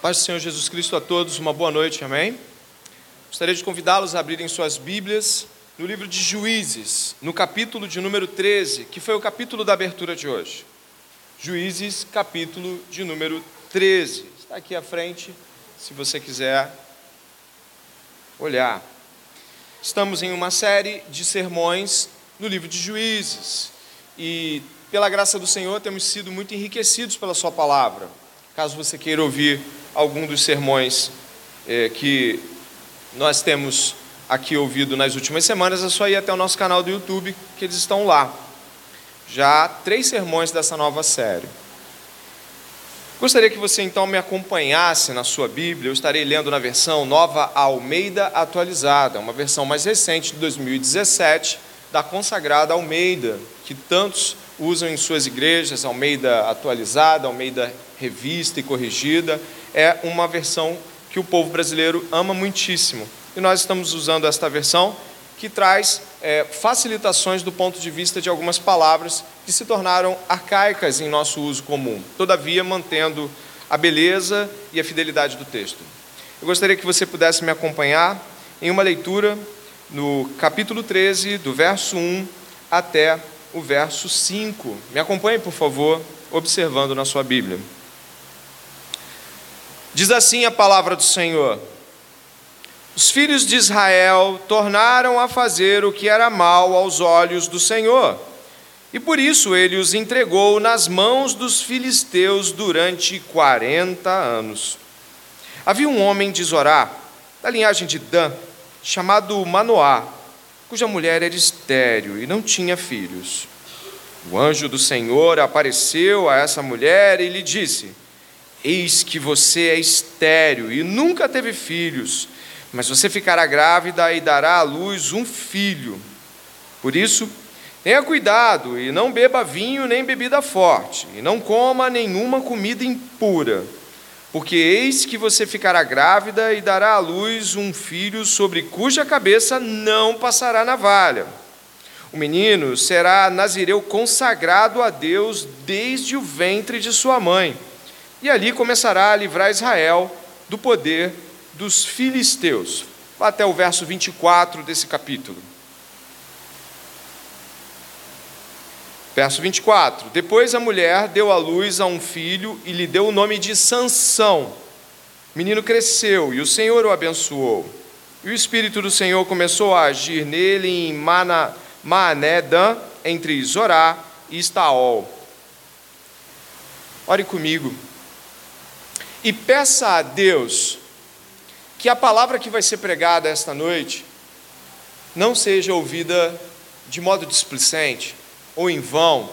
Paz do Senhor Jesus Cristo a todos, uma boa noite, amém? Gostaria de convidá-los a abrirem suas Bíblias no livro de Juízes, no capítulo de número 13, que foi o capítulo da abertura de hoje. Juízes, capítulo de número 13. Está aqui à frente, se você quiser olhar. Estamos em uma série de sermões no livro de Juízes e, pela graça do Senhor, temos sido muito enriquecidos pela Sua palavra. Caso você queira ouvir algum dos sermões eh, que nós temos aqui ouvido nas últimas semanas, é só ir até o nosso canal do YouTube, que eles estão lá. Já três sermões dessa nova série. Gostaria que você então me acompanhasse na sua Bíblia. Eu estarei lendo na versão Nova Almeida Atualizada, uma versão mais recente de 2017, da consagrada Almeida, que tantos usam em suas igrejas, Almeida Atualizada, Almeida Revista e Corrigida é uma versão que o povo brasileiro ama muitíssimo. E nós estamos usando esta versão que traz é, facilitações do ponto de vista de algumas palavras que se tornaram arcaicas em nosso uso comum, todavia mantendo a beleza e a fidelidade do texto. Eu gostaria que você pudesse me acompanhar em uma leitura no capítulo 13, do verso 1 até o verso 5. Me acompanhe, por favor, observando na sua Bíblia. Diz assim a palavra do Senhor: Os filhos de Israel tornaram a fazer o que era mal aos olhos do Senhor, e por isso ele os entregou nas mãos dos filisteus durante quarenta anos. Havia um homem de Zorá, da linhagem de Dan, chamado Manoá, cuja mulher era estéril e não tinha filhos. O anjo do Senhor apareceu a essa mulher e lhe disse: Eis que você é estéril e nunca teve filhos, mas você ficará grávida e dará à luz um filho. Por isso, tenha cuidado e não beba vinho nem bebida forte, e não coma nenhuma comida impura, porque eis que você ficará grávida e dará à luz um filho sobre cuja cabeça não passará navalha. O menino será nazireu consagrado a Deus desde o ventre de sua mãe e ali começará a livrar Israel do poder dos filisteus. Vá até o verso 24 desse capítulo. Verso 24: Depois a mulher deu à luz a um filho e lhe deu o nome de Sansão. O menino cresceu e o Senhor o abençoou. E o Espírito do Senhor começou a agir nele em Mana, entre Zorá e Estaol. Ore comigo e peça a Deus que a palavra que vai ser pregada esta noite não seja ouvida de modo displicente ou em vão,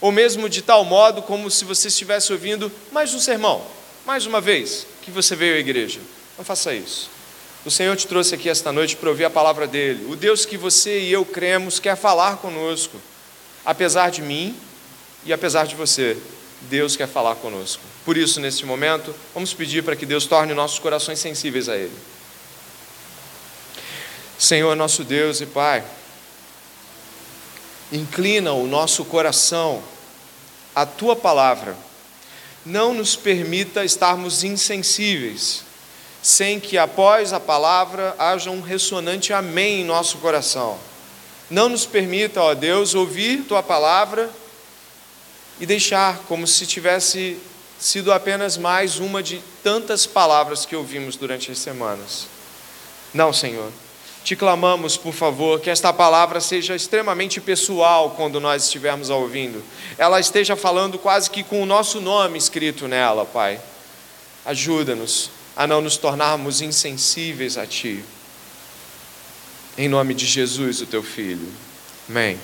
ou mesmo de tal modo como se você estivesse ouvindo mais um sermão, mais uma vez que você veio à igreja. Não faça isso. O Senhor te trouxe aqui esta noite para ouvir a palavra dele. O Deus que você e eu cremos quer falar conosco, apesar de mim e apesar de você. Deus quer falar conosco. Por isso, neste momento, vamos pedir para que Deus torne nossos corações sensíveis a Ele. Senhor, nosso Deus e Pai, inclina o nosso coração à Tua palavra. Não nos permita estarmos insensíveis, sem que após a palavra haja um ressonante amém em nosso coração. Não nos permita, ó Deus, ouvir Tua palavra e deixar como se tivesse sido apenas mais uma de tantas palavras que ouvimos durante as semanas. Não, Senhor. Te clamamos, por favor, que esta palavra seja extremamente pessoal quando nós estivermos ouvindo. Ela esteja falando quase que com o nosso nome escrito nela, Pai. Ajuda-nos a não nos tornarmos insensíveis a Ti. Em nome de Jesus, o Teu Filho. Amém.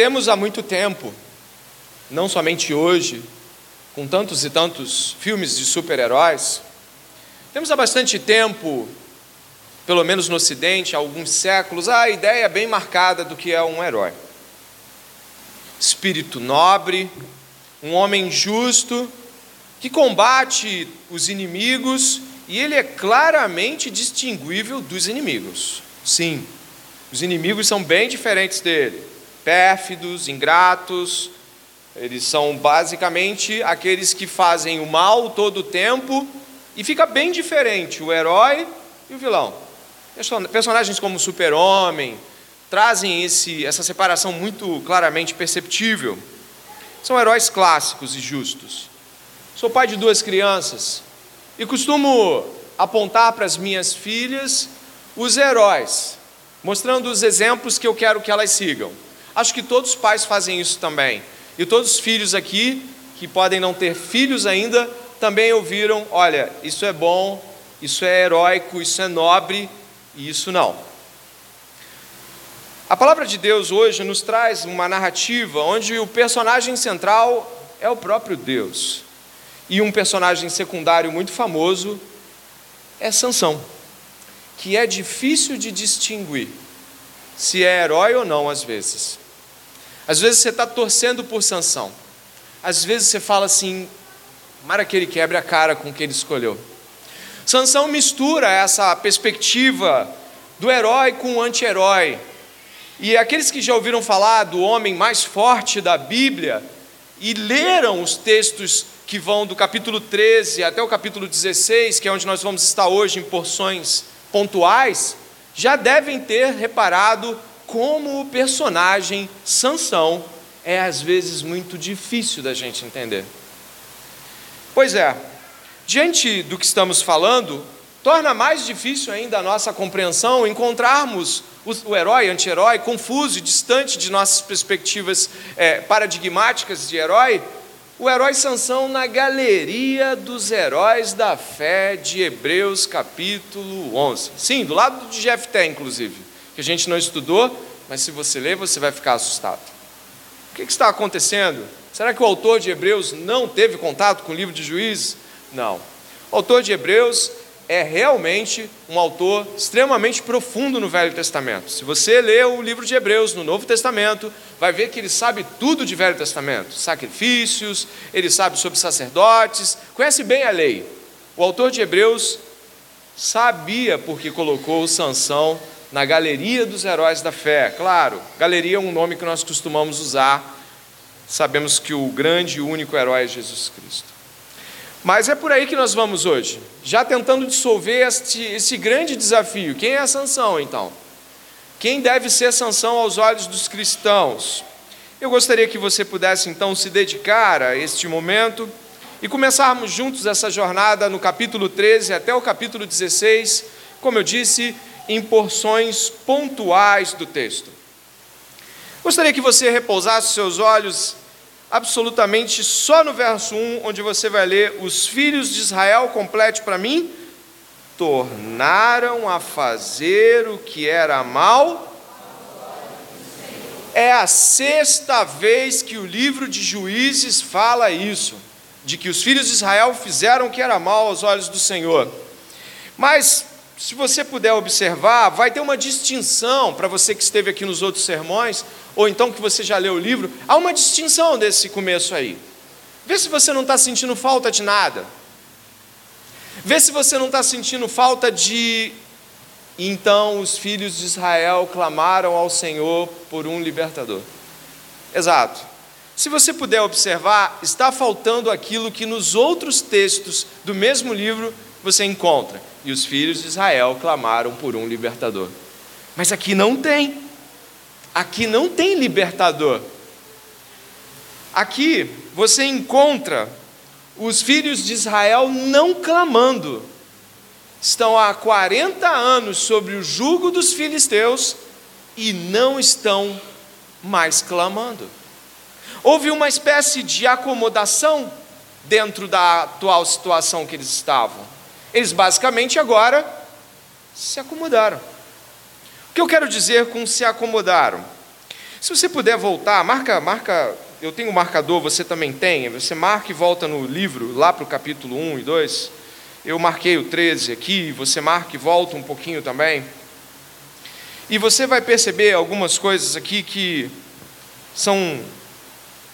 Temos há muito tempo, não somente hoje, com tantos e tantos filmes de super-heróis, temos há bastante tempo, pelo menos no Ocidente, há alguns séculos, a ideia bem marcada do que é um herói. Espírito nobre, um homem justo, que combate os inimigos e ele é claramente distinguível dos inimigos. Sim, os inimigos são bem diferentes dele. Pérfidos, ingratos, eles são basicamente aqueles que fazem o mal todo o tempo e fica bem diferente o herói e o vilão. Personagens como Super-Homem trazem esse, essa separação muito claramente perceptível. São heróis clássicos e justos. Sou pai de duas crianças e costumo apontar para as minhas filhas os heróis, mostrando os exemplos que eu quero que elas sigam. Acho que todos os pais fazem isso também. E todos os filhos aqui, que podem não ter filhos ainda, também ouviram: olha, isso é bom, isso é heróico, isso é nobre, e isso não. A palavra de Deus hoje nos traz uma narrativa onde o personagem central é o próprio Deus. E um personagem secundário muito famoso é Sansão, que é difícil de distinguir se é herói ou não às vezes. Às vezes você está torcendo por Sansão. Às vezes você fala assim, mara que ele quebre a cara com que ele escolheu. Sansão mistura essa perspectiva do herói com o anti-herói. E aqueles que já ouviram falar do homem mais forte da Bíblia e leram os textos que vão do capítulo 13 até o capítulo 16, que é onde nós vamos estar hoje em porções pontuais, já devem ter reparado como o personagem Sansão é às vezes muito difícil da gente entender. Pois é, diante do que estamos falando, torna mais difícil ainda a nossa compreensão encontrarmos o, herói, anti-herói, confuso e distante de nossas perspectivas é, paradigmáticas de herói, o herói Sansão na galeria dos heróis da fé de Hebreus capítulo 11. Sim, do lado de Jefté, inclusive que a gente não estudou, mas se você ler, você vai ficar assustado. O que está acontecendo? Será que o autor de Hebreus não teve contato com o livro de Juízes? Não. O autor de Hebreus é realmente um autor extremamente profundo no Velho Testamento. Se você lê o livro de Hebreus no Novo Testamento, vai ver que ele sabe tudo de Velho Testamento: sacrifícios, ele sabe sobre sacerdotes, conhece bem a lei. O autor de Hebreus sabia porque colocou Sansão na Galeria dos Heróis da Fé. Claro, galeria é um nome que nós costumamos usar. Sabemos que o grande e único herói é Jesus Cristo. Mas é por aí que nós vamos hoje, já tentando dissolver este, esse grande desafio. Quem é a sanção, então? Quem deve ser sanção aos olhos dos cristãos? Eu gostaria que você pudesse, então, se dedicar a este momento e começarmos juntos essa jornada no capítulo 13 até o capítulo 16. Como eu disse, em porções pontuais do texto. Gostaria que você repousasse seus olhos absolutamente só no verso 1, onde você vai ler: Os filhos de Israel, complete para mim, tornaram a fazer o que era mal. É a sexta vez que o livro de Juízes fala isso, de que os filhos de Israel fizeram o que era mal aos olhos do Senhor. Mas se você puder observar, vai ter uma distinção para você que esteve aqui nos outros sermões, ou então que você já leu o livro, há uma distinção desse começo aí. Vê se você não está sentindo falta de nada. Vê se você não está sentindo falta de. Então os filhos de Israel clamaram ao Senhor por um libertador. Exato. Se você puder observar, está faltando aquilo que nos outros textos do mesmo livro você encontra e os filhos de Israel clamaram por um libertador. Mas aqui não tem. Aqui não tem libertador. Aqui você encontra os filhos de Israel não clamando. Estão há 40 anos sobre o jugo dos filisteus e não estão mais clamando. Houve uma espécie de acomodação dentro da atual situação que eles estavam. Eles basicamente agora se acomodaram. O que eu quero dizer com se acomodaram? Se você puder voltar, marca, marca, eu tenho um marcador, você também tem, você marca e volta no livro, lá para o capítulo 1 e 2. Eu marquei o 13 aqui, você marca e volta um pouquinho também. E você vai perceber algumas coisas aqui que são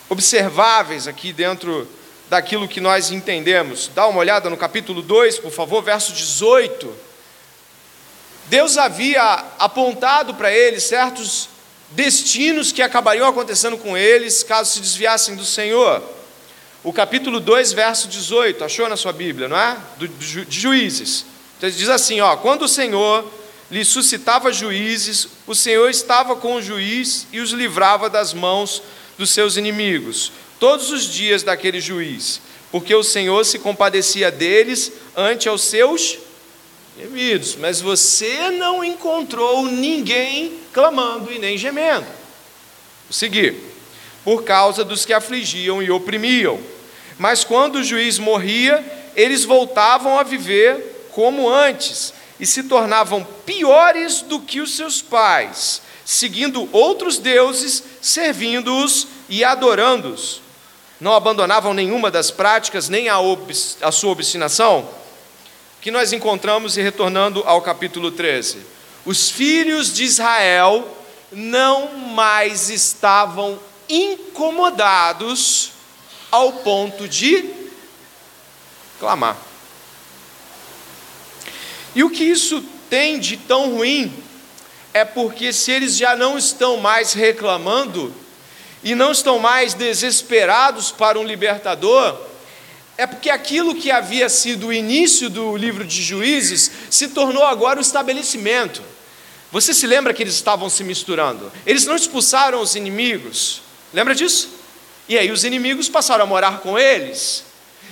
observáveis aqui dentro daquilo que nós entendemos. Dá uma olhada no capítulo 2, por favor, verso 18. Deus havia apontado para eles certos destinos que acabariam acontecendo com eles caso se desviassem do Senhor. O capítulo 2, verso 18, achou na sua Bíblia, não é? Do, de Juízes. Então, diz assim: ó, quando o Senhor lhe suscitava juízes, o Senhor estava com o juiz e os livrava das mãos dos seus inimigos, todos os dias daquele juiz, porque o Senhor se compadecia deles ante aos seus gemidos, mas você não encontrou ninguém clamando e nem gemendo. Vou seguir. Por causa dos que afligiam e oprimiam. Mas quando o juiz morria, eles voltavam a viver como antes e se tornavam piores do que os seus pais, seguindo outros deuses, servindo-os e adorando-os. Não abandonavam nenhuma das práticas, nem a, a sua obstinação que nós encontramos e retornando ao capítulo 13. Os filhos de Israel não mais estavam incomodados ao ponto de clamar. E o que isso tem de tão ruim é porque se eles já não estão mais reclamando e não estão mais desesperados para um libertador, é porque aquilo que havia sido o início do livro de Juízes se tornou agora o estabelecimento. Você se lembra que eles estavam se misturando? Eles não expulsaram os inimigos, lembra disso? E aí os inimigos passaram a morar com eles,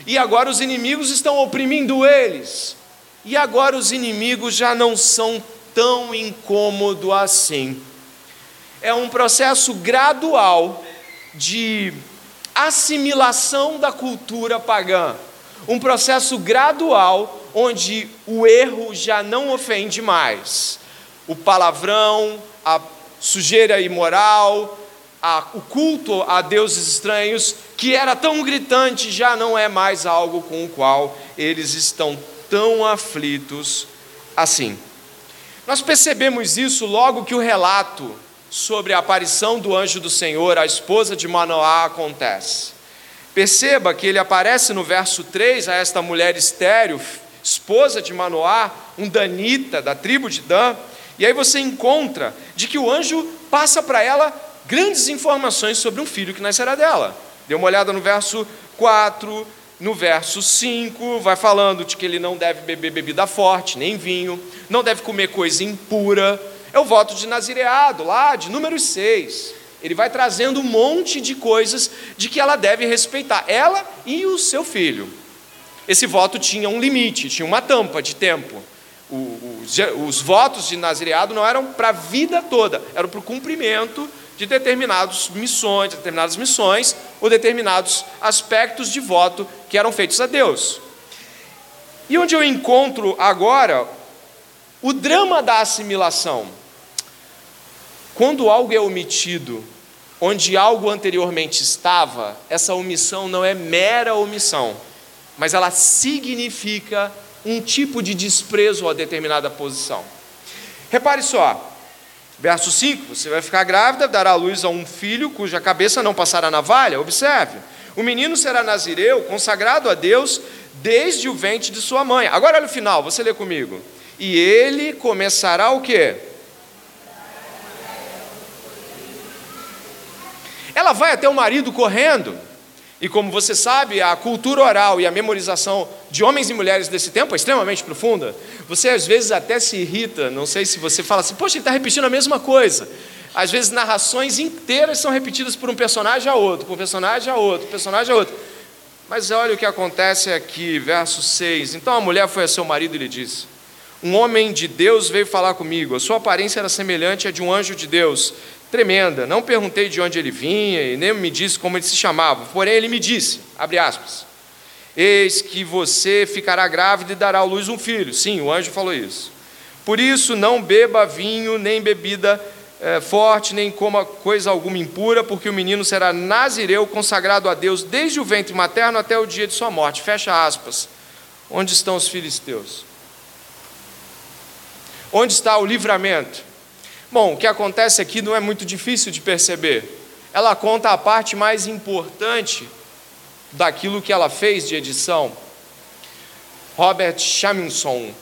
e agora os inimigos estão oprimindo eles, e agora os inimigos já não são tão incômodo assim. É um processo gradual de assimilação da cultura pagã, um processo gradual onde o erro já não ofende mais. O palavrão, a sujeira imoral, a, o culto a deuses estranhos, que era tão gritante, já não é mais algo com o qual eles estão tão aflitos assim. Nós percebemos isso logo que o relato sobre a aparição do anjo do Senhor à esposa de Manoá acontece. Perceba que ele aparece no verso 3 a esta mulher estéril, esposa de Manoá, um danita da tribo de Dan, e aí você encontra de que o anjo passa para ela grandes informações sobre um filho que nascerá dela. Dê uma olhada no verso 4, no verso 5, vai falando de que ele não deve beber bebida forte, nem vinho, não deve comer coisa impura, é o voto de nazireado, lá de número 6. Ele vai trazendo um monte de coisas de que ela deve respeitar, ela e o seu filho. Esse voto tinha um limite, tinha uma tampa de tempo. O, os votos de nazireado não eram para a vida toda, eram para o cumprimento de determinadas missões, de determinadas missões ou determinados aspectos de voto que eram feitos a Deus. E onde eu encontro agora o drama da assimilação. Quando algo é omitido, onde algo anteriormente estava, essa omissão não é mera omissão, mas ela significa um tipo de desprezo a determinada posição. Repare só, verso 5: você vai ficar grávida, dará à luz a um filho cuja cabeça não passará navalha. Observe, o menino será nazireu, consagrado a Deus desde o ventre de sua mãe. Agora olha o final, você lê comigo. E ele começará o quê? Ela vai até o marido correndo. E como você sabe, a cultura oral e a memorização de homens e mulheres desse tempo é extremamente profunda. Você às vezes até se irrita, não sei se você fala assim, poxa, ele está repetindo a mesma coisa. Às vezes narrações inteiras são repetidas por um personagem a outro, por um personagem a outro, personagem a outro. Mas olha o que acontece aqui, verso 6. Então a mulher foi a seu marido e lhe disse: Um homem de Deus veio falar comigo, a sua aparência era semelhante à de um anjo de Deus tremenda. Não perguntei de onde ele vinha e nem me disse como ele se chamava. Porém, ele me disse, abre aspas, eis que você ficará grávida e dará à luz um filho. Sim, o anjo falou isso. Por isso, não beba vinho, nem bebida é, forte, nem coma coisa alguma impura, porque o menino será nazireu, consagrado a Deus desde o ventre materno até o dia de sua morte. Fecha aspas. Onde estão os filisteus? Onde está o livramento? Bom, o que acontece aqui não é muito difícil de perceber. Ela conta a parte mais importante daquilo que ela fez de edição. Robert Chaminson,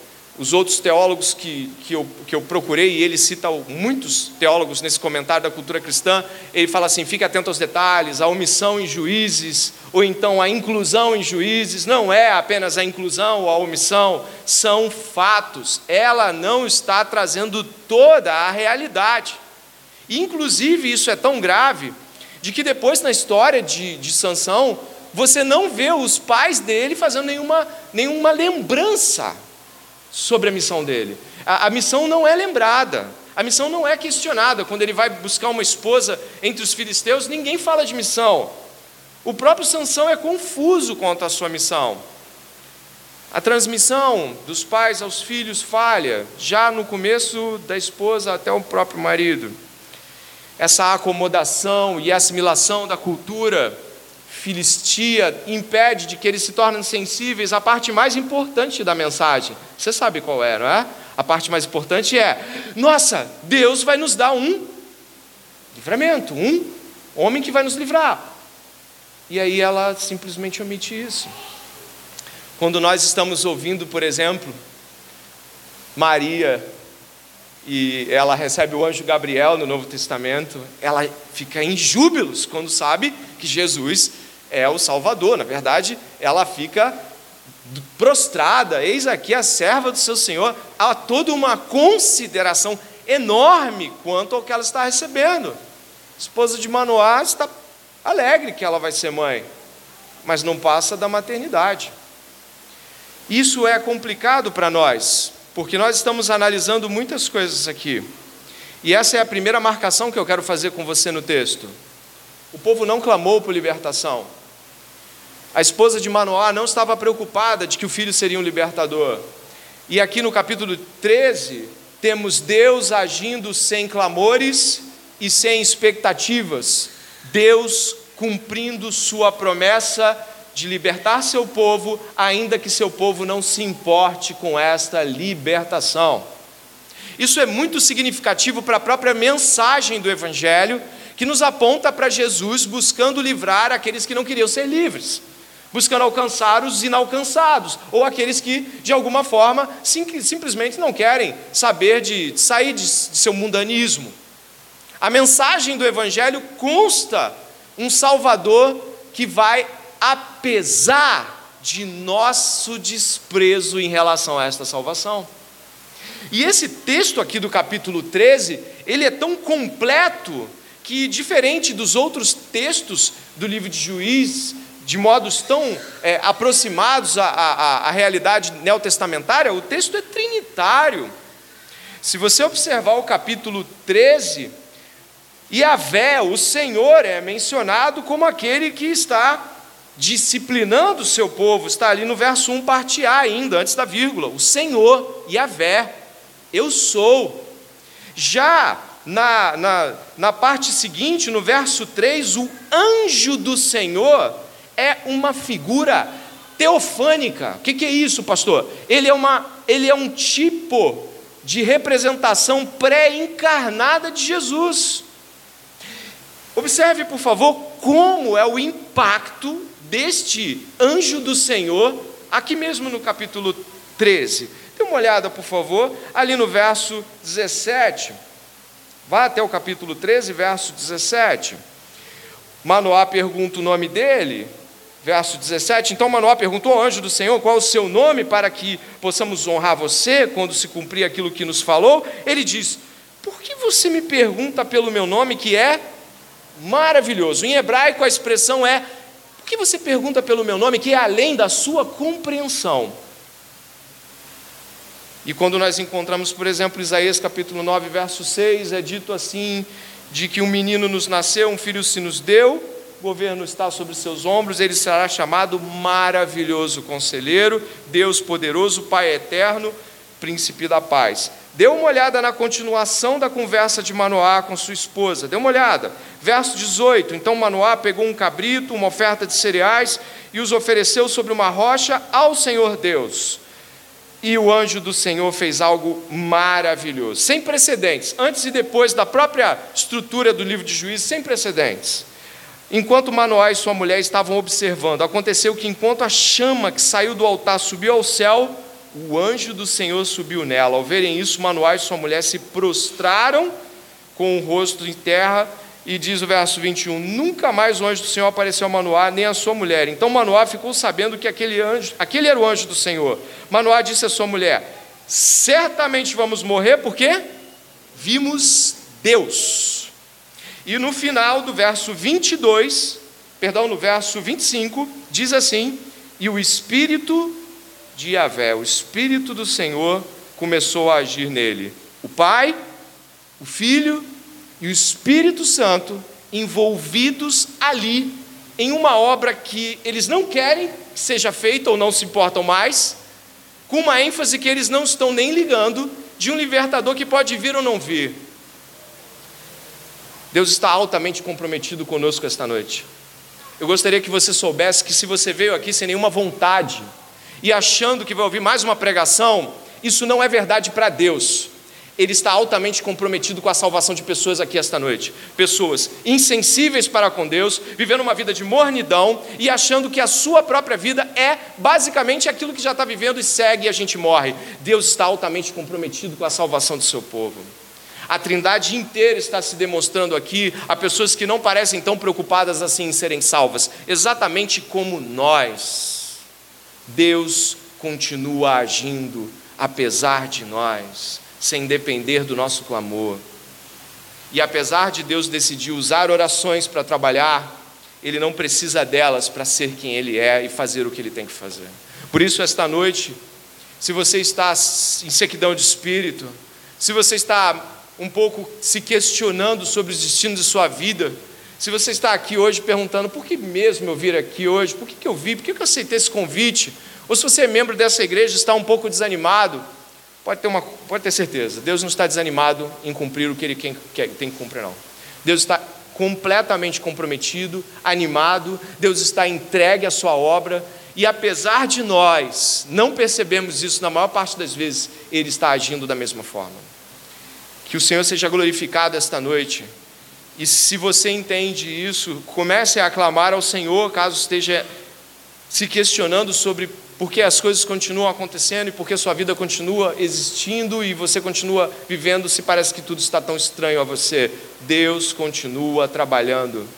os outros teólogos que, que, eu, que eu procurei, e ele cita muitos teólogos nesse comentário da cultura cristã, ele fala assim: fique atento aos detalhes, a omissão em juízes, ou então a inclusão em juízes, não é apenas a inclusão ou a omissão, são fatos, ela não está trazendo toda a realidade. Inclusive, isso é tão grave, de que depois na história de, de Sansão, você não vê os pais dele fazendo nenhuma, nenhuma lembrança sobre a missão dele. A, a, missão não é lembrada, a missão não é questionada. Quando ele vai buscar uma esposa entre os filisteus, ninguém fala de missão. O próprio Sansão é confuso quanto à sua missão. A transmissão dos pais aos filhos falha, já no começo da esposa até o próprio marido. Essa acomodação e assimilação da cultura filistia impede de que eles se tornem sensíveis à parte mais importante da mensagem. Você sabe qual é, não é? A parte mais importante é: nossa, Deus vai nos dar um livramento, um homem que vai nos livrar. E aí ela simplesmente omite isso. Quando nós estamos ouvindo, por exemplo, Maria e ela recebe o anjo Gabriel no Novo Testamento, ela fica em júbilos quando sabe que Jesus é o Salvador. Na verdade, ela fica prostrada, eis aqui a serva do seu Senhor. Há toda uma consideração enorme quanto ao que ela está recebendo. Esposa de Manoá está alegre que ela vai ser mãe, mas não passa da maternidade. Isso é complicado para nós, porque nós estamos analisando muitas coisas aqui. E essa é a primeira marcação que eu quero fazer com você no texto. O povo não clamou por libertação. A esposa de Manoá não estava preocupada de que o filho seria um libertador. E aqui no capítulo 13, temos Deus agindo sem clamores e sem expectativas. Deus cumprindo sua promessa de libertar seu povo, ainda que seu povo não se importe com esta libertação. Isso é muito significativo para a própria mensagem do Evangelho, que nos aponta para Jesus buscando livrar aqueles que não queriam ser livres buscando alcançar os inalcançados, ou aqueles que, de alguma forma, sim, simplesmente não querem saber de, sair de, de seu mundanismo. A mensagem do Evangelho consta um Salvador que vai, apesar de nosso desprezo em relação a esta salvação. E esse texto aqui do capítulo 13, ele é tão completo que, diferente dos outros textos do livro de Juízes, de modos tão é, aproximados à, à, à realidade neotestamentária, o texto é trinitário. Se você observar o capítulo 13, Yahvé, o Senhor, é mencionado como aquele que está disciplinando o seu povo, está ali no verso 1, parte A ainda, antes da vírgula. O Senhor, Yahvé, eu sou. Já na, na, na parte seguinte, no verso 3, o anjo do Senhor é uma figura teofânica. O que, que é isso, pastor? Ele é, uma, ele é um tipo de representação pré-encarnada de Jesus. Observe, por favor, como é o impacto deste anjo do Senhor, aqui mesmo no capítulo 13. Dê uma olhada, por favor, ali no verso 17. Vá até o capítulo 13, verso 17. Manoá pergunta o nome dele, verso 17. Então Manoá perguntou ao anjo do Senhor qual o seu nome para que possamos honrar você quando se cumprir aquilo que nos falou. Ele diz: Por que você me pergunta pelo meu nome que é maravilhoso? Em hebraico a expressão é: Por que você pergunta pelo meu nome que é além da sua compreensão? E quando nós encontramos, por exemplo, Isaías capítulo 9, verso 6, é dito assim: de que um menino nos nasceu, um filho se nos deu, governo está sobre seus ombros, ele será chamado maravilhoso conselheiro, Deus poderoso, Pai eterno, príncipe da paz. Dê uma olhada na continuação da conversa de Manoá com sua esposa. Dê uma olhada. Verso 18. Então Manoá pegou um cabrito, uma oferta de cereais e os ofereceu sobre uma rocha ao Senhor Deus. E o anjo do Senhor fez algo maravilhoso, sem precedentes, antes e depois da própria estrutura do livro de Juízes, sem precedentes. Enquanto Manoá e sua mulher estavam observando, aconteceu que enquanto a chama que saiu do altar subiu ao céu, o anjo do Senhor subiu nela. Ao verem isso, Manoá e sua mulher se prostraram com o rosto em terra, e diz o verso 21: Nunca mais o anjo do Senhor apareceu a Manoá, nem a sua mulher. Então Manoá ficou sabendo que aquele anjo, aquele era o anjo do Senhor. Manoá disse à sua mulher: Certamente vamos morrer, porque vimos Deus. E no final do verso 22, perdão, no verso 25, diz assim: E o Espírito de Yahvé, o Espírito do Senhor, começou a agir nele. O Pai, o Filho e o Espírito Santo envolvidos ali em uma obra que eles não querem que seja feita ou não se importam mais, com uma ênfase que eles não estão nem ligando, de um libertador que pode vir ou não vir. Deus está altamente comprometido conosco esta noite. Eu gostaria que você soubesse que se você veio aqui sem nenhuma vontade e achando que vai ouvir mais uma pregação, isso não é verdade para Deus. Ele está altamente comprometido com a salvação de pessoas aqui esta noite. Pessoas insensíveis para com Deus, vivendo uma vida de mornidão e achando que a sua própria vida é basicamente aquilo que já está vivendo e segue e a gente morre. Deus está altamente comprometido com a salvação do seu povo. A trindade inteira está se demonstrando aqui a pessoas que não parecem tão preocupadas assim em serem salvas, exatamente como nós. Deus continua agindo apesar de nós, sem depender do nosso clamor. E apesar de Deus decidir usar orações para trabalhar, Ele não precisa delas para ser quem Ele é e fazer o que Ele tem que fazer. Por isso, esta noite, se você está em sequidão de espírito, se você está um pouco se questionando sobre os destinos de sua vida, se você está aqui hoje perguntando por que mesmo eu vir aqui hoje, por que, que eu vi, por que, que eu aceitei esse convite, ou se você é membro dessa igreja e está um pouco desanimado, pode ter, uma, pode ter certeza, Deus não está desanimado em cumprir o que Ele tem que cumprir, não. Deus está completamente comprometido, animado, Deus está entregue à sua obra, e apesar de nós não percebemos isso na maior parte das vezes, Ele está agindo da mesma forma. Que o Senhor seja glorificado esta noite. E se você entende isso, comece a aclamar ao Senhor, caso esteja se questionando sobre por que as coisas continuam acontecendo e por que sua vida continua existindo e você continua vivendo se parece que tudo está tão estranho a você. Deus continua trabalhando.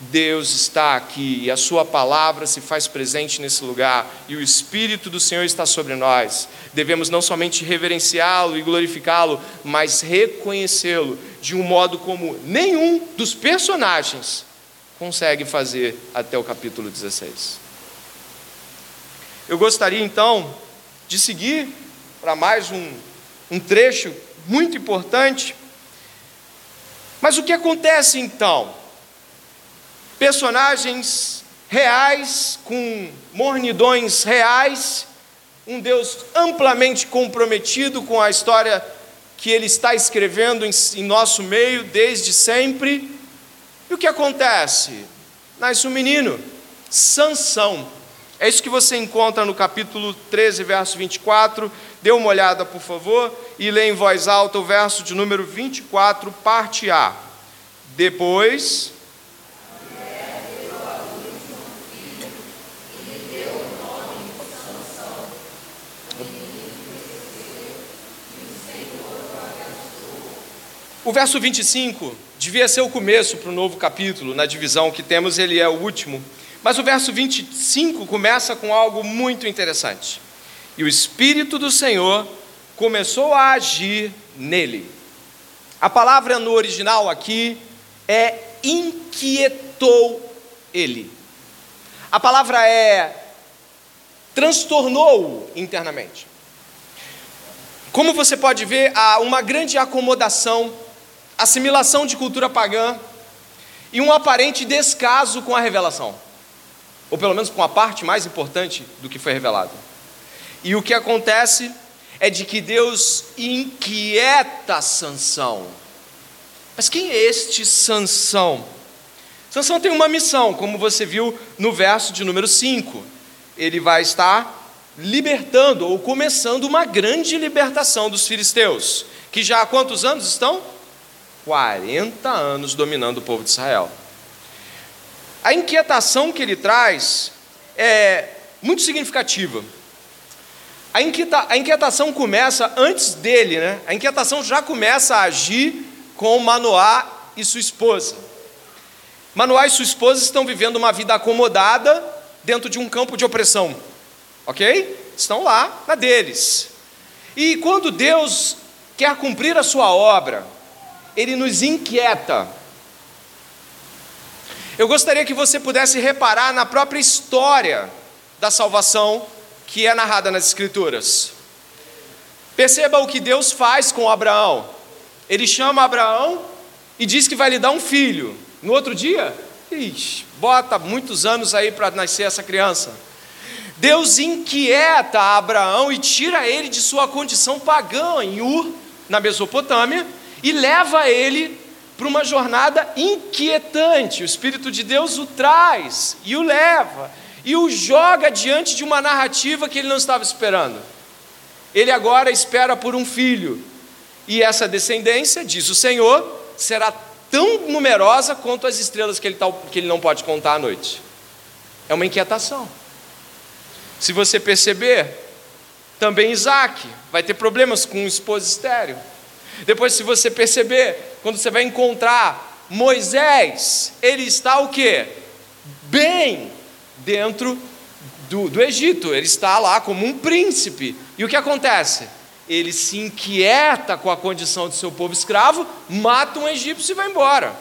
Deus está aqui e a Sua palavra se faz presente nesse lugar e o Espírito do Senhor está sobre nós. Devemos não somente reverenciá-lo e glorificá-lo, mas reconhecê-lo de um modo como nenhum dos personagens consegue fazer até o capítulo 16. Eu gostaria então de seguir para mais um, um trecho muito importante. Mas o que acontece então? Personagens reais, com mornidões reais, um Deus amplamente comprometido com a história que Ele está escrevendo em, em nosso meio desde sempre. E o que acontece? Nasce um menino, Sansão. É isso que você encontra no capítulo 13, verso 24. Dê uma olhada, por favor, e lê em voz alta o verso de número 24, parte A. Depois O verso 25 devia ser o começo para o novo capítulo, na divisão que temos, ele é o último. Mas o verso 25 começa com algo muito interessante. E o Espírito do Senhor começou a agir nele. A palavra no original aqui é inquietou ele. A palavra é transtornou internamente. Como você pode ver, há uma grande acomodação assimilação de cultura pagã e um aparente descaso com a revelação, ou pelo menos com a parte mais importante do que foi revelado. E o que acontece é de que Deus inquieta Sansão. Mas quem é este Sansão? Sansão tem uma missão, como você viu no verso de número 5. Ele vai estar libertando ou começando uma grande libertação dos filisteus, que já há quantos anos estão? 40 anos dominando o povo de Israel. A inquietação que ele traz é muito significativa. A, inquieta, a inquietação começa antes dele, né? A inquietação já começa a agir com Manoá e sua esposa. Manoá e sua esposa estão vivendo uma vida acomodada dentro de um campo de opressão, ok? Estão lá na deles. E quando Deus quer cumprir a sua obra, Ele nos inquieta. Eu gostaria que você pudesse reparar na própria história da salvação que é narrada nas Escrituras. Perceba o que Deus faz com Abraão. Ele chama Abraão e diz que vai lhe dar um filho. No outro dia, ixi, bota muitos anos aí para nascer essa criança. Deus inquieta Abraão e tira ele de sua condição pagã em Ur, na Mesopotâmia, e leva ele para uma jornada inquietante. O Espírito de Deus o traz e o leva e o joga diante de uma narrativa que ele não estava esperando. Ele agora espera por um filho, e essa descendência, diz o Senhor, será tão numerosa quanto as estrelas que ele, tá, que ele não pode contar à noite. É uma inquietação. Se você perceber, também Isaac vai ter problemas com esposa estéreo. Depois, se você perceber, quando você vai encontrar Moisés, ele está o quê? Bem dentro do, do Egito, ele está lá como um príncipe. E o que acontece? Ele se inquieta com a condição de seu povo escravo, mata um egípcio e vai embora.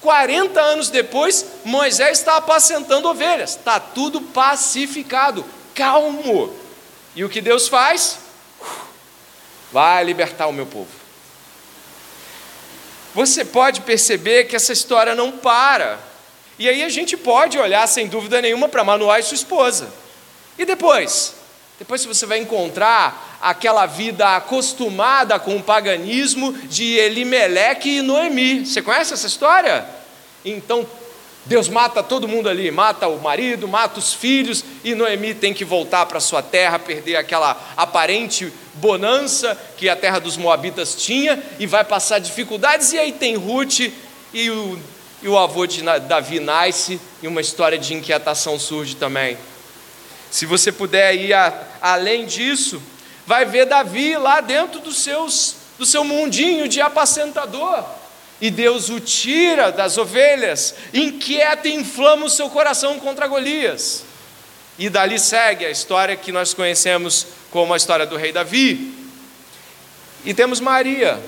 40 anos depois, Moisés está apacentando ovelhas, está tudo pacificado, calmo. E o que Deus faz? Vai libertar o meu povo. Você pode perceber que essa história não para. E aí a gente pode olhar sem dúvida nenhuma para Manoá e sua esposa. E depois? Depois você vai encontrar aquela vida acostumada com o paganismo de Elimeleque e Noemi. Você conhece essa história? Então Deus mata todo mundo ali, mata o marido, mata os filhos, e Noemi tem que voltar para sua terra, perder aquela aparente bonança que a terra dos Moabitas tinha, e vai passar dificuldades, e aí tem Ruth e o e o avô de Davi nasce e uma história de inquietação surge também. Se você puder ir a, além disso, vai ver Davi lá dentro dos seus, do seu mundinho de apacentador. E Deus o tira das ovelhas, inquieta e inflama o seu coração contra Golias. E dali segue a história que nós conhecemos como a história do rei Davi. E temos Maria,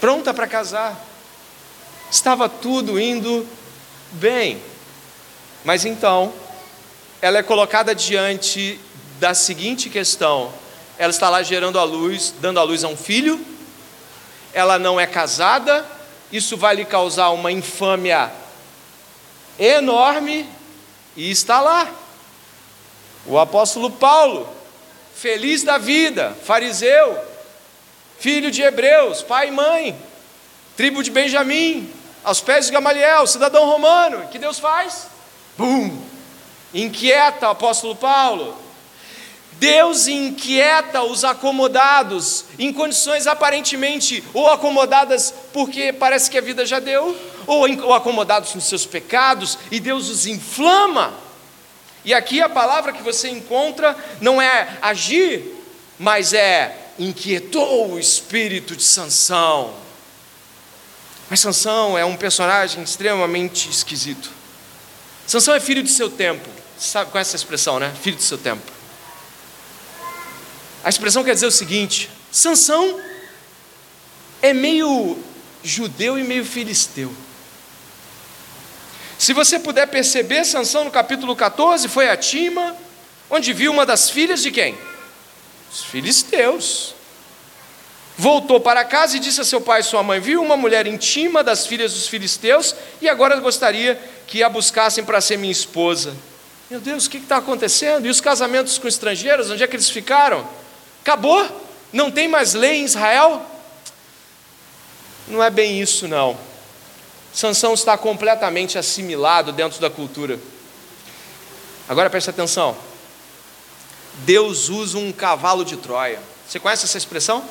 pronta para casar Estava tudo indo bem. Mas então, ela é colocada diante da seguinte questão: ela está lá gerando a luz, dando a luz a um filho, ela não é casada, isso vai lhe causar uma infâmia enorme, e está lá. O apóstolo Paulo, feliz da vida, fariseu, filho de hebreus, pai e mãe, tribo de Benjamim, aos pés de Gamaliel, cidadão romano. Que Deus faz? Bum! Inquieta o apóstolo Paulo. Deus inquieta os acomodados em condições aparentemente ou acomodadas porque parece que a vida já deu, ou, acomodados nos seus pecados, e Deus os inflama. E aqui a palavra que você encontra não é agir, mas é inquietou o espírito de Sansão. Mas Sansão é um personagem extremamente esquisito. Sansão é filho de seu tempo. Você sabe é essa expressão, né? Filho de seu tempo. A expressão quer dizer o seguinte: Sansão é meio judeu e meio filisteu. Se você puder perceber, Sansão no capítulo 14 foi a Tima, onde viu uma das filhas de quem? Os filisteus voltou para casa e disse a seu pai e sua mãe: Viu uma mulher intima das filhas dos filisteus e agora gostaria que a buscassem para ser minha esposa. Meu Deus, o que está acontecendo? E os casamentos com estrangeiros, onde é que eles ficaram? Acabou? Não tem mais lei em Israel? Não é bem isso, não. Sansão está completamente assimilado dentro da cultura. Agora preste atenção. Deus usa um cavalo de Troia. Você conhece essa expressão?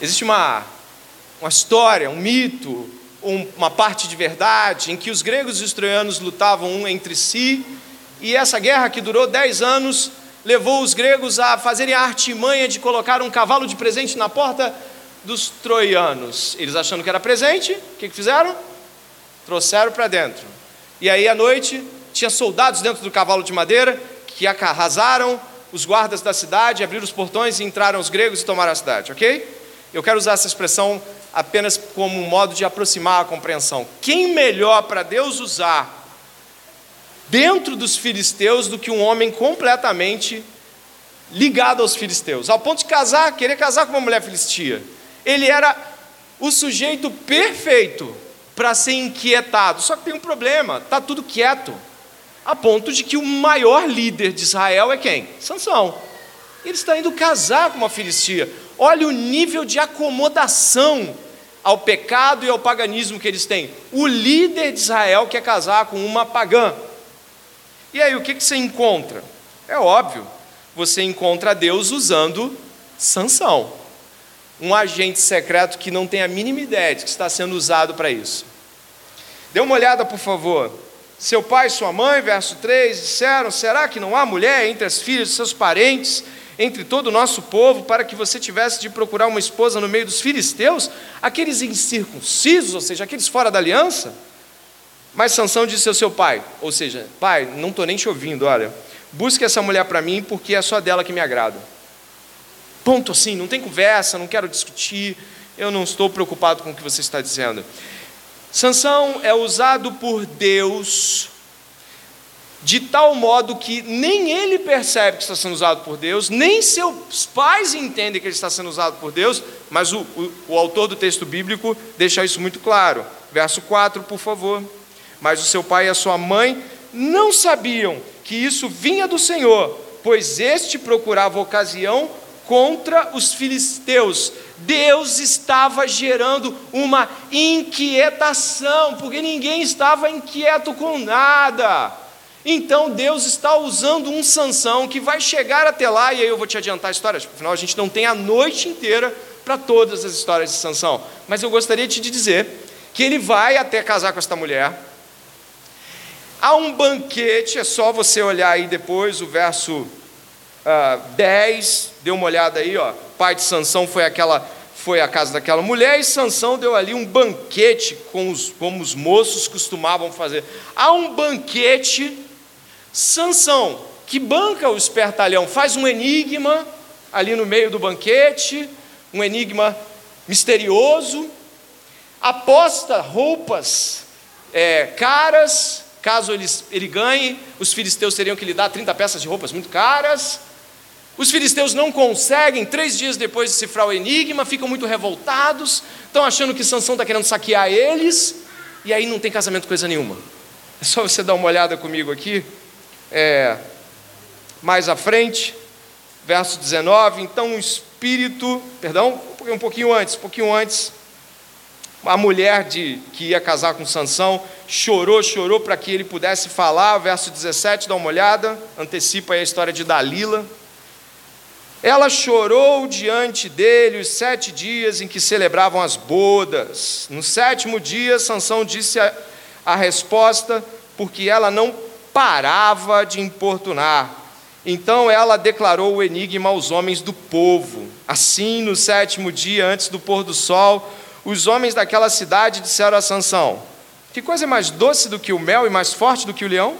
Existe uma, uma história, um mito, uma parte de verdade, em que os gregos e os troianos lutavam um entre si, e essa guerra que durou dez anos levou os gregos a fazerem a artimanha de colocar um cavalo de presente na porta dos troianos. Eles achando que era presente, o que, que fizeram? Trouxeram para dentro. E aí à noite tinha soldados dentro do cavalo de madeira que arrasaram os guardas da cidade, abriram os portões e entraram os gregos e tomaram a cidade, ok? Eu quero usar essa expressão apenas como um modo de aproximar a compreensão. Quem melhor para Deus usar dentro dos filisteus do que um homem completamente ligado aos filisteus, ao ponto de casar, querer casar com uma mulher filistia? Ele era o sujeito perfeito para ser inquietado. Só que tem um problema, está tudo quieto a ponto de que o maior líder de Israel é quem? Sansão. Ele está indo casar com uma filistia. Olha o nível de acomodação ao pecado e ao paganismo que eles têm. O líder de Israel quer casar com uma pagã. E aí, o que, que você encontra? É óbvio, você encontra Deus usando Sansão, um agente secreto que não tem a mínima ideia de que está sendo usado para isso. Dê uma olhada, por favor, seu pai e sua mãe, verso 3, disseram: Será que não há mulher entre as filhas de seus parentes, entre todo o nosso povo, para que você tivesse de procurar uma esposa no meio dos filisteus, aqueles incircuncisos, ou seja, aqueles fora da aliança? Mas Sansão disse ao seu pai: Ou seja, pai, não estou nem te ouvindo, olha, busque essa mulher para mim, porque é só dela que me agrada. Ponto assim, não tem conversa, não quero discutir, eu não estou preocupado com o que você está dizendo. Sansão é usado por Deus de tal modo que nem ele percebe que está sendo usado por Deus, nem seus pais entendem que ele está sendo usado por Deus, mas o, o, o autor do texto bíblico deixa isso muito claro. Verso 4, por favor. Mas o seu pai e a sua mãe não sabiam que isso vinha do Senhor, pois este procurava ocasião contra os filisteus. Deus estava gerando uma inquietação, porque ninguém estava inquieto com nada. Então Deus está usando um Sansão que vai chegar até lá, e aí eu vou te adiantar a história, afinal a gente não tem a noite inteira para todas as histórias de Sansão. Mas eu gostaria de te dizer que ele vai até casar com esta mulher. Há um banquete, é só você olhar aí depois o verso 10, ah, deu uma olhada aí, ó. Pai de Sansão foi aquela foi à casa daquela mulher e Sansão deu ali um banquete com os, como os moços costumavam fazer. Há um banquete, Sansão, que banca o espertalhão, faz um enigma ali no meio do banquete, um enigma misterioso, aposta roupas é, caras, caso ele, ele ganhe, os filisteus teriam que lhe dar 30 peças de roupas muito caras. Os filisteus não conseguem, três dias depois de cifrar o enigma, ficam muito revoltados, estão achando que Sansão está querendo saquear eles, e aí não tem casamento coisa nenhuma. É só você dar uma olhada comigo aqui, é, mais à frente, verso 19. Então o espírito, perdão, um pouquinho antes, um pouquinho antes, a mulher de, que ia casar com Sansão chorou, chorou para que ele pudesse falar. Verso 17, dá uma olhada, antecipa aí a história de Dalila. Ela chorou diante dele os sete dias em que celebravam as bodas. No sétimo dia, Sansão disse a, a resposta, porque ela não parava de importunar. Então ela declarou o enigma aos homens do povo. Assim, no sétimo dia, antes do pôr do sol, os homens daquela cidade disseram a Sansão: Que coisa é mais doce do que o mel e mais forte do que o leão?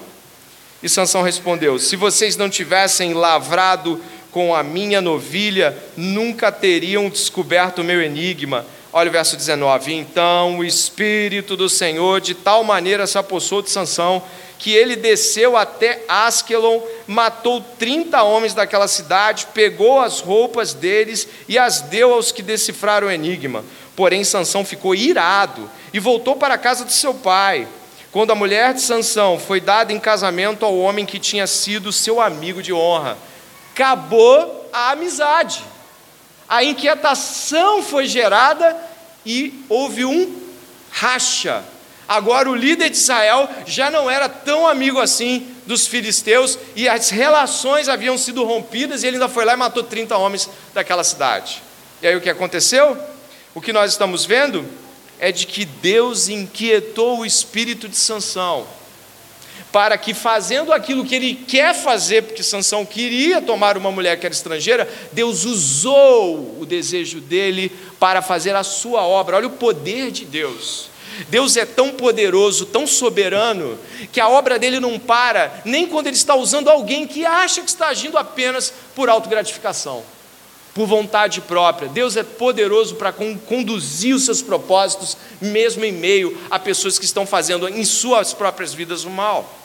E Sansão respondeu: Se vocês não tivessem lavrado com a minha novilha, nunca teriam descoberto o meu enigma. Olha o verso 19. Então o Espírito do Senhor de tal maneira se apossou de Sansão que ele desceu até Askelon, matou 30 homens daquela cidade, pegou as roupas deles e as deu aos que decifraram o enigma. Porém Sansão ficou irado e voltou para a casa de seu pai. Quando a mulher de Sansão foi dada em casamento ao homem que tinha sido seu amigo de honra, acabou a amizade. A inquietação foi gerada e houve um racha. Agora o líder de Israel já não era tão amigo assim dos filisteus e as relações haviam sido rompidas e ele ainda foi lá e matou 30 homens daquela cidade. E aí o que aconteceu? O que nós estamos vendo é de que Deus inquietou o espírito de Sansão, para que fazendo aquilo que ele quer fazer, porque Sansão queria tomar uma mulher que era estrangeira, Deus usou o desejo dele para fazer a sua obra. Olha o poder de Deus. Deus é tão poderoso, tão soberano, que a obra dele não para, nem quando ele está usando alguém que acha que está agindo apenas por autogratificação por vontade própria. Deus é poderoso para conduzir os seus propósitos, mesmo em meio a pessoas que estão fazendo em suas próprias vidas o mal.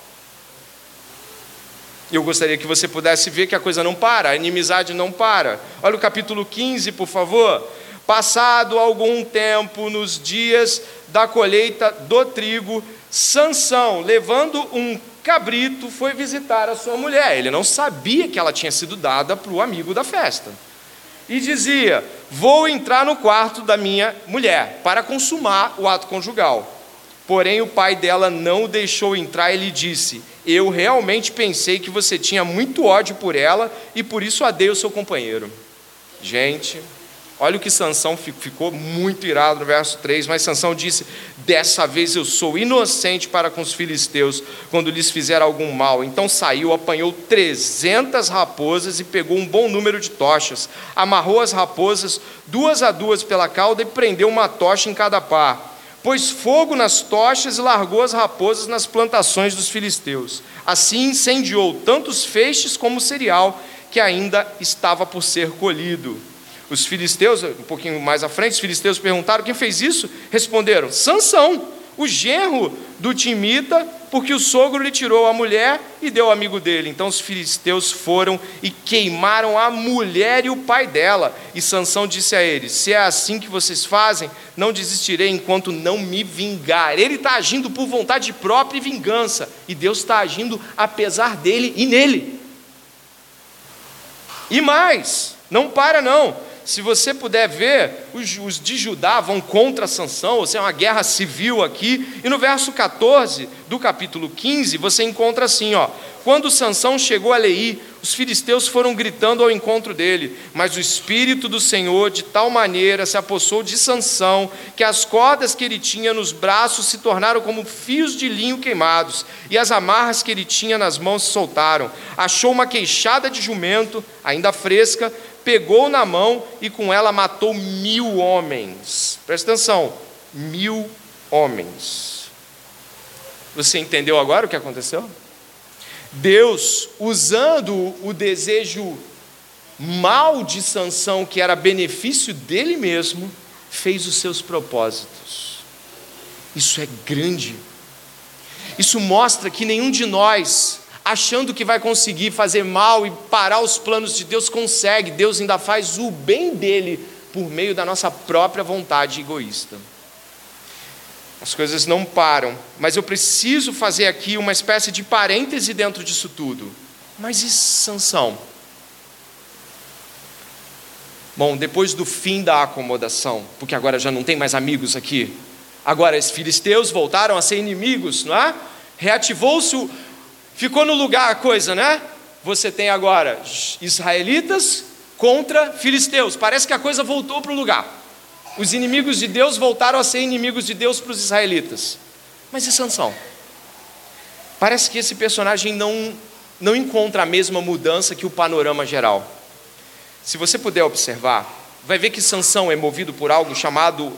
Eu gostaria que você pudesse ver que a coisa não para, a inimizade não para. Olha o capítulo 15, por favor. Passado algum tempo, nos dias da colheita do trigo, Sansão, levando um cabrito, foi visitar a sua mulher. Ele não sabia que ela tinha sido dada para o amigo da festa e dizia: Vou entrar no quarto da minha mulher para consumar o ato conjugal. Porém, o pai dela não o deixou entrar e lhe disse: Eu realmente pensei que você tinha muito ódio por ela e por isso a ao seu companheiro. Gente, Olha o que Sansão ficou muito irado no verso 3, mas Sansão disse: Dessa vez eu sou inocente para com os filisteus, quando lhes fizer algum mal. Então saiu, apanhou trezentas raposas e pegou um bom número de tochas. Amarrou as raposas duas a duas pela cauda e prendeu uma tocha em cada par. Pôs fogo nas tochas e largou as raposas nas plantações dos filisteus. Assim incendiou tanto os feixes como o cereal que ainda estava por ser colhido. Os filisteus, um pouquinho mais à frente, os filisteus perguntaram: quem fez isso? Responderam: Sansão, o genro do Timita, porque o sogro lhe tirou a mulher e deu ao amigo dele. Então os filisteus foram e queimaram a mulher e o pai dela. E Sansão disse a eles: Se é assim que vocês fazem, não desistirei enquanto não me vingar. Ele está agindo por vontade própria e vingança, e Deus está agindo apesar dele e nele. E mais, não para não se você puder ver, os, de Judá vão contra Sansão, ou seja, uma guerra civil aqui, e no verso 14 do capítulo 15, você encontra assim, ó, quando Sansão chegou a Leí, os filisteus foram gritando ao encontro dele, mas o espírito do Senhor de tal maneira se apossou de Sansão, que as cordas que ele tinha nos braços se tornaram como fios de linho queimados, e as amarras que ele tinha nas mãos se soltaram. Achou uma queixada de jumento, ainda fresca, pegou na mão e com ela matou mil homens. Presta atenção, mil homens. Você entendeu agora o que aconteceu? Deus, usando o desejo mal de Sansão, que era benefício dele mesmo, fez os seus propósitos. Isso é grande. Isso mostra que nenhum de nós achando que vai conseguir fazer mal e parar os planos de Deus, consegue. Deus ainda faz o bem dele por meio da nossa própria vontade egoísta. As coisas não param, mas eu preciso fazer aqui uma espécie de parêntese dentro disso tudo. Mas e Sansão? Bom, depois do fim da acomodação, porque agora já não tem mais amigos aqui, agora os filisteus voltaram a ser inimigos, não é? Reativou-se Ficou no lugar a coisa, né? Você tem agora israelitas contra filisteus. Parece que a coisa voltou para o lugar. Os inimigos de Deus voltaram a ser inimigos de Deus para os israelitas. Mas e Sansão? Parece que esse personagem não, não encontra a mesma mudança que o panorama geral. Se você puder observar, vai ver que Sansão é movido por algo chamado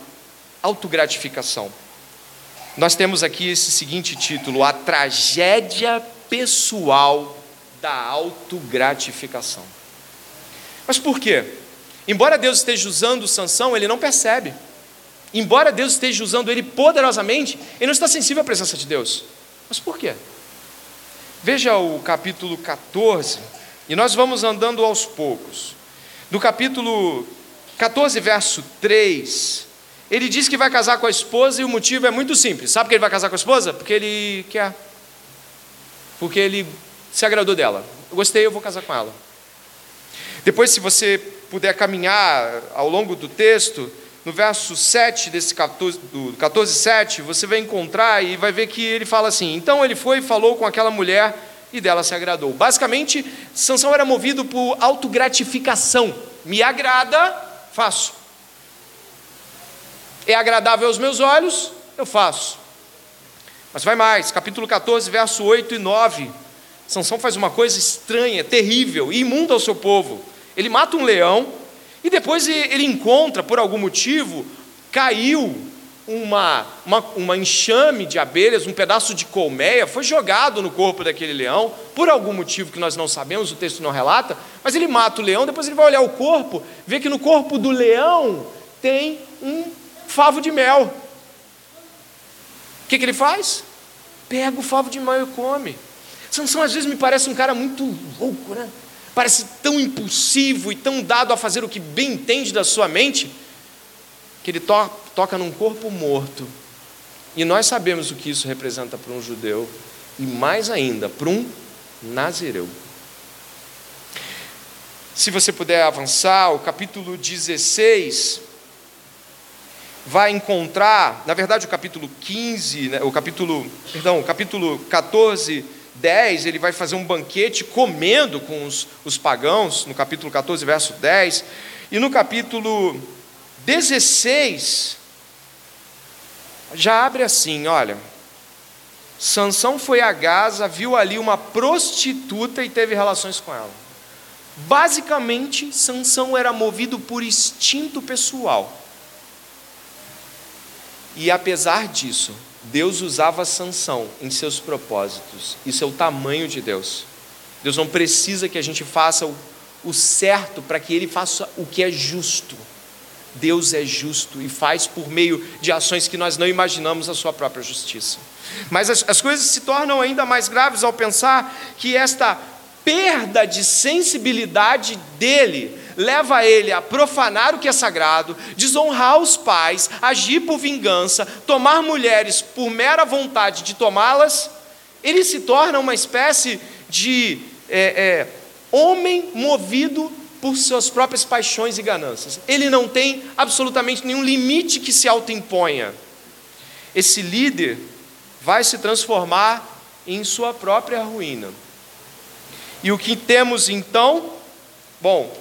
autogratificação. Nós temos aqui esse seguinte título: A tragédia pessoal da autogratificação. Mas por quê? Embora Deus esteja usando Sansão, ele não percebe. Embora Deus esteja usando ele poderosamente, ele não está sensível à presença de Deus. Mas por quê? Veja o capítulo 14, e nós vamos andando aos poucos. No capítulo 14, verso 3, ele diz que vai casar com a esposa e o motivo é muito simples. Sabe que ele vai casar com a esposa? Porque ele quer porque ele se agradou dela. Eu gostei, eu vou casar com ela. Depois, se você puder caminhar ao longo do texto, no verso 7 desse 14, do 14, 7, você vai encontrar e vai ver que ele fala assim: Então ele foi e falou com aquela mulher e dela se agradou. Basicamente, Sansão era movido por autogratificação. Me agrada, faço. é agradável aos meus olhos, eu faço. Mas vai mais, capítulo 14, verso 8 e 9. Sansão faz uma coisa estranha, terrível imunda ao seu povo. Ele mata um leão e depois ele encontra, por algum motivo, caiu uma, uma, uma enxame de abelhas, um pedaço de colmeia, foi jogado no corpo daquele leão, por algum motivo que nós não sabemos, o texto não relata, mas ele mata o leão, depois ele vai olhar o corpo, vê que no corpo do leão tem um favo de mel. O que, que ele faz? Pega o favo de mel e come. Sansão às vezes me parece um cara muito louco, né? Parece tão impulsivo e tão dado a fazer o que bem entende da sua mente, que ele to toca num corpo morto. E nós sabemos o que isso representa para um judeu, e mais ainda, para um nazireu. Se você puder avançar, o capítulo 16 vai encontrar, na verdade, o capítulo 15, né, o capítulo, perdão, o capítulo 14, 10, ele vai fazer um banquete comendo com os, os pagãos, no capítulo 14, verso 10, e no capítulo 16, já abre assim, olha. Sansão foi a Gaza, viu ali uma prostituta e teve relações com ela. Basicamente, Sansão era movido por instinto pessoal. E apesar disso, Deus usava Sansão em seus propósitos. Isso é o tamanho de Deus. Deus não precisa que a gente faça o, o certo para que ele faça o que é justo. Deus é justo e faz por meio de ações que nós não imaginamos a sua própria justiça. Mas as, as coisas se tornam ainda mais graves ao pensar que esta perda de sensibilidade dele leva ele a profanar o que é sagrado, desonrar os pais, agir por vingança, tomar mulheres por mera vontade de tomá-las. Ele se torna uma espécie de é, é, homem movido por suas próprias paixões e ganâncias. Ele não tem absolutamente nenhum limite que se autoimponha. Esse líder vai se transformar em sua própria ruína. E o que temos então? Bom,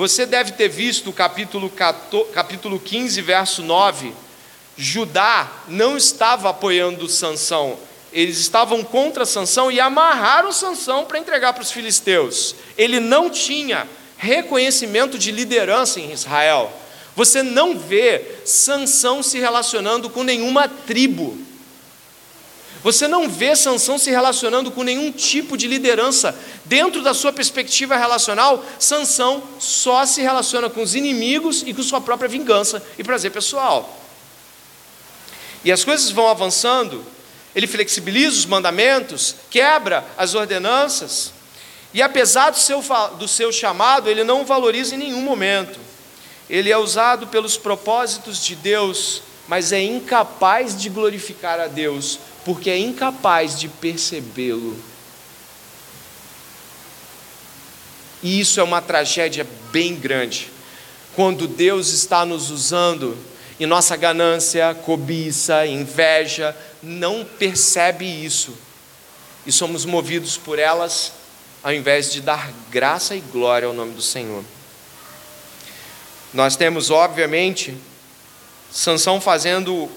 você deve ter visto o capítulo, 14, capítulo 15, verso 9. Judá não estava apoiando Sansão, eles estavam contra Sansão e amarraram Sansão para entregar para os filisteus. Ele não tinha reconhecimento de liderança em Israel. Você não vê Sansão se relacionando com nenhuma tribo. Você não vê Sansão se relacionando com nenhum tipo de liderança. Dentro da sua perspectiva relacional, Sansão só se relaciona com os inimigos e com sua própria vingança e prazer pessoal. E as coisas vão avançando, ele flexibiliza os mandamentos, quebra as ordenanças, e apesar do seu, do seu chamado, ele não valoriza em nenhum momento. Ele é usado pelos propósitos de Deus, mas é incapaz de glorificar a Deus, porque é incapaz de percebê-lo. E isso é uma tragédia bem grande. Quando Deus está nos usando e nossa ganância, cobiça, inveja não percebe isso. E somos movidos por elas ao invés de dar graça e glória ao nome do Senhor. Nós temos, obviamente, Sansão fazendo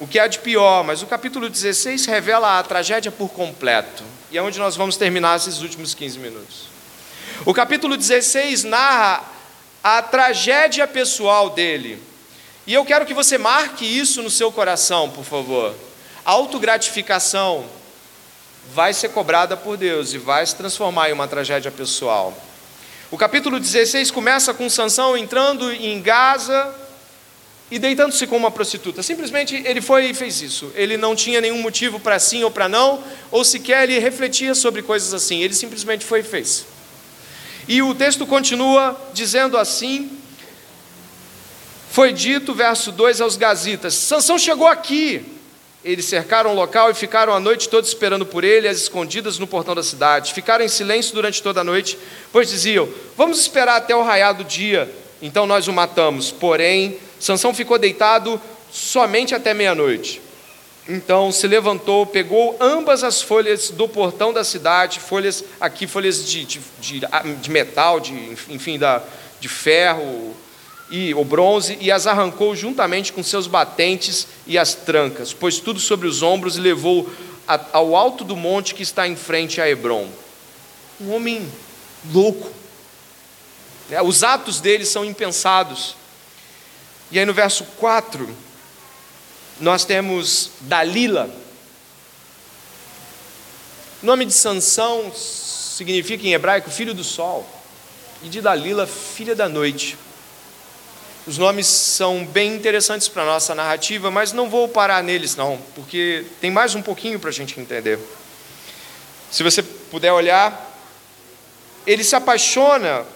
o que há de pior, mas o capítulo 16 revela a tragédia por completo. E é onde nós vamos terminar esses últimos 15 minutos. O capítulo 16 narra a tragédia pessoal dele. E eu quero que você marque isso no seu coração, por favor. Autogratificação vai ser cobrada por Deus e vai se transformar em uma tragédia pessoal. O capítulo 16 começa com Sansão entrando em Gaza e deitando-se com uma prostituta. Simplesmente ele foi e fez isso. Ele não tinha nenhum motivo para sim ou para não, ou sequer ele refletia sobre coisas assim. Ele simplesmente foi e fez. E o texto continua dizendo assim: Foi dito, verso 2 aos gazitas: Sansão chegou aqui eles cercaram o local e ficaram a noite toda esperando por ele, as escondidas no portão da cidade. Ficaram em silêncio durante toda a noite, pois diziam: Vamos esperar até o raiar do dia, então nós o matamos. Porém, Sansão ficou deitado somente até meia-noite. Então se levantou, pegou ambas as folhas do portão da cidade, folhas aqui, folhas de, de, de, de metal, de, enfim, da, de ferro, e o bronze e as arrancou juntamente com seus batentes e as trancas, pôs tudo sobre os ombros e levou ao alto do monte que está em frente a Hebron. Um homem louco. É, os atos dele são impensados. E aí no verso 4, nós temos Dalila. O nome de Sansão significa em hebraico filho do sol, e de Dalila, filha da noite. Os nomes são bem interessantes para a nossa narrativa, mas não vou parar neles, não, porque tem mais um pouquinho para a gente entender. Se você puder olhar, ele se apaixona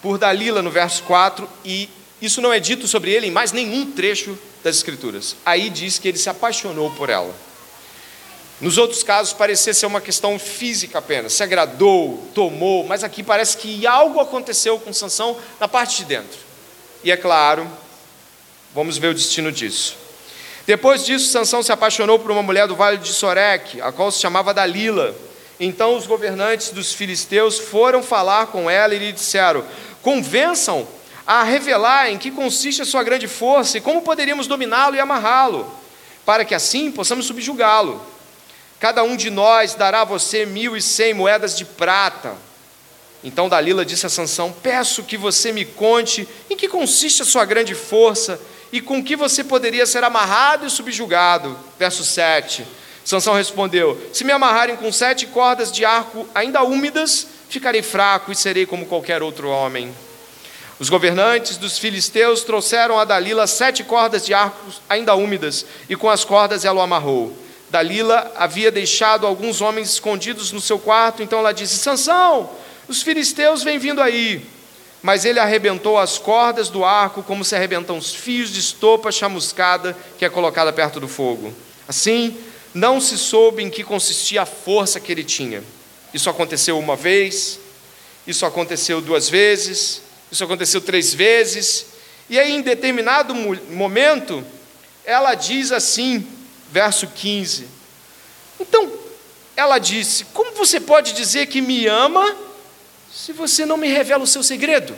por Dalila no verso 4, e isso não é dito sobre ele em mais nenhum trecho das Escrituras. Aí diz que ele se apaixonou por ela. Nos outros casos parecia ser uma questão física apenas, se agradou, tomou, mas aqui parece que algo aconteceu com Sansão na parte de dentro. E é claro, vamos ver o destino disso. Depois disso, Sansão se apaixonou por uma mulher do vale de Sorek, a qual se chamava Dalila. Então os governantes dos filisteus foram falar com ela e lhe disseram: Convençam a revelar em que consiste a sua grande força e como poderíamos dominá-lo e amarrá-lo, para que assim possamos subjugá-lo. Cada um de nós dará a você mil e cem moedas de prata. Então Dalila disse a Sansão: Peço que você me conte em que consiste a sua grande força e com que você poderia ser amarrado e subjugado. Verso 7. Sansão respondeu: Se me amarrarem com sete cordas de arco ainda úmidas, ficarei fraco e serei como qualquer outro homem. Os governantes dos filisteus trouxeram a Dalila sete cordas de arco ainda úmidas, e com as cordas ela o amarrou. Dalila havia deixado alguns homens escondidos no seu quarto, então ela disse: Sansão, os filisteus vêm vindo aí. Mas ele arrebentou as cordas do arco como se arrebentam os fios de estopa chamuscada que é colocada perto do fogo. Assim, não se soube em que consistia a força que ele tinha. Isso aconteceu uma vez, isso aconteceu duas vezes, isso aconteceu três vezes, e aí, em determinado momento, ela diz assim: verso 15. Então, ela disse: Como você pode dizer que me ama se você não me revela o seu segredo?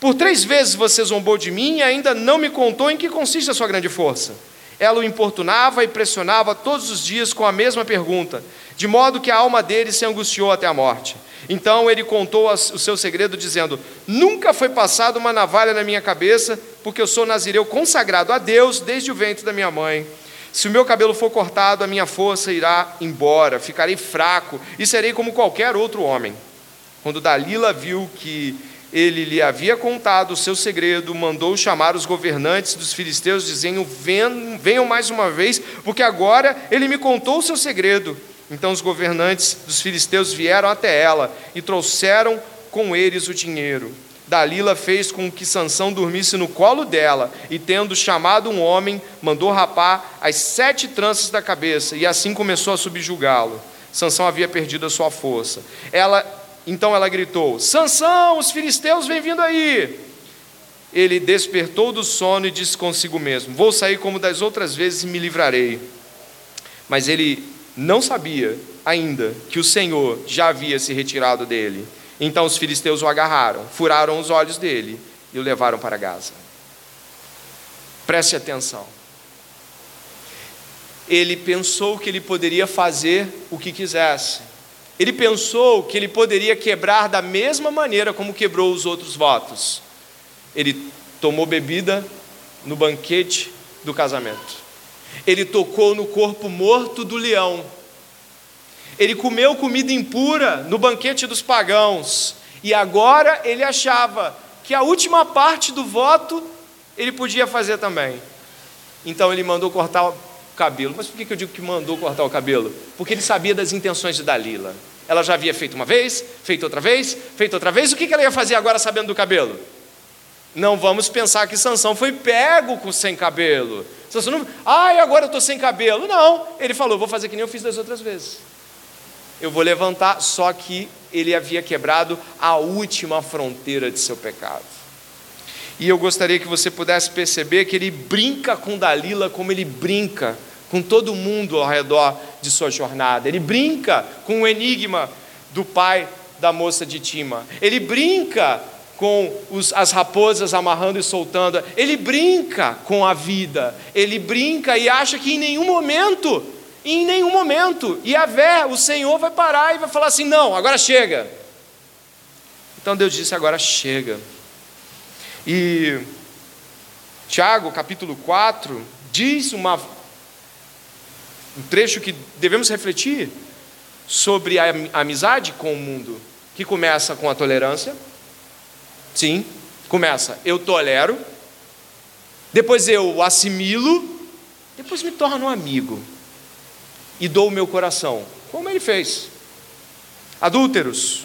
Por três vezes você zombou de mim e ainda não me contou em que consiste a sua grande força. Ela o importunava e pressionava todos os dias com a mesma pergunta, de modo que a alma dele se angustiou até a morte. Então ele contou o seu segredo, dizendo: Nunca foi passada uma navalha na minha cabeça, porque eu sou nazireu consagrado a Deus desde o ventre da minha mãe. Se o meu cabelo for cortado, a minha força irá embora, ficarei fraco e serei como qualquer outro homem. Quando Dalila viu que ele lhe havia contado o seu segredo, mandou chamar os governantes dos filisteus, dizendo: Venham mais uma vez, porque agora ele me contou o seu segredo. Então os governantes dos filisteus vieram até ela e trouxeram com eles o dinheiro. Dalila fez com que Sansão dormisse no colo dela, e tendo chamado um homem, mandou rapar as sete tranças da cabeça, e assim começou a subjugá-lo. Sansão havia perdido a sua força. Ela, então ela gritou: Sansão, os filisteus vêm vindo aí. Ele despertou do sono e disse consigo mesmo: Vou sair como das outras vezes e me livrarei. Mas ele não sabia ainda que o Senhor já havia se retirado dele. Então os filisteus o agarraram, furaram os olhos dele e o levaram para Gaza. Preste atenção. Ele pensou que ele poderia fazer o que quisesse. Ele pensou que ele poderia quebrar da mesma maneira como quebrou os outros votos. Ele tomou bebida no banquete do casamento. Ele tocou no corpo morto do leão ele comeu comida impura no banquete dos pagãos. E agora ele achava que a última parte do voto ele podia fazer também. Então ele mandou cortar o cabelo. Mas por que eu digo que mandou cortar o cabelo? Porque ele sabia das intenções de Dalila. Ela já havia feito uma vez, feito outra vez, feito outra vez. O que ela ia fazer agora sabendo do cabelo? Não vamos pensar que Sansão foi pego com sem cabelo. Sansão não, ai, agora eu estou sem cabelo. Não, ele falou, vou fazer que nem eu fiz das outras vezes eu vou levantar, só que ele havia quebrado a última fronteira de seu pecado. E eu gostaria que você pudesse perceber que ele brinca com Dalila como ele brinca com todo mundo ao redor de sua jornada. Ele brinca com o enigma do pai da moça de Tima. Ele brinca com os, as raposas amarrando e soltando. Ele brinca com a vida, ele brinca e acha que em nenhum momento, em nenhum momento, e a vé, o Senhor vai parar e vai falar assim: não, agora chega. Então Deus disse: agora chega. E Tiago, capítulo 4, diz uma, um trecho que devemos refletir sobre a amizade com o mundo, que começa com a tolerância. Sim, começa, eu tolero, depois eu assimilo, depois me torno um amigo e dou o meu coração, como ele fez. Adúlteros,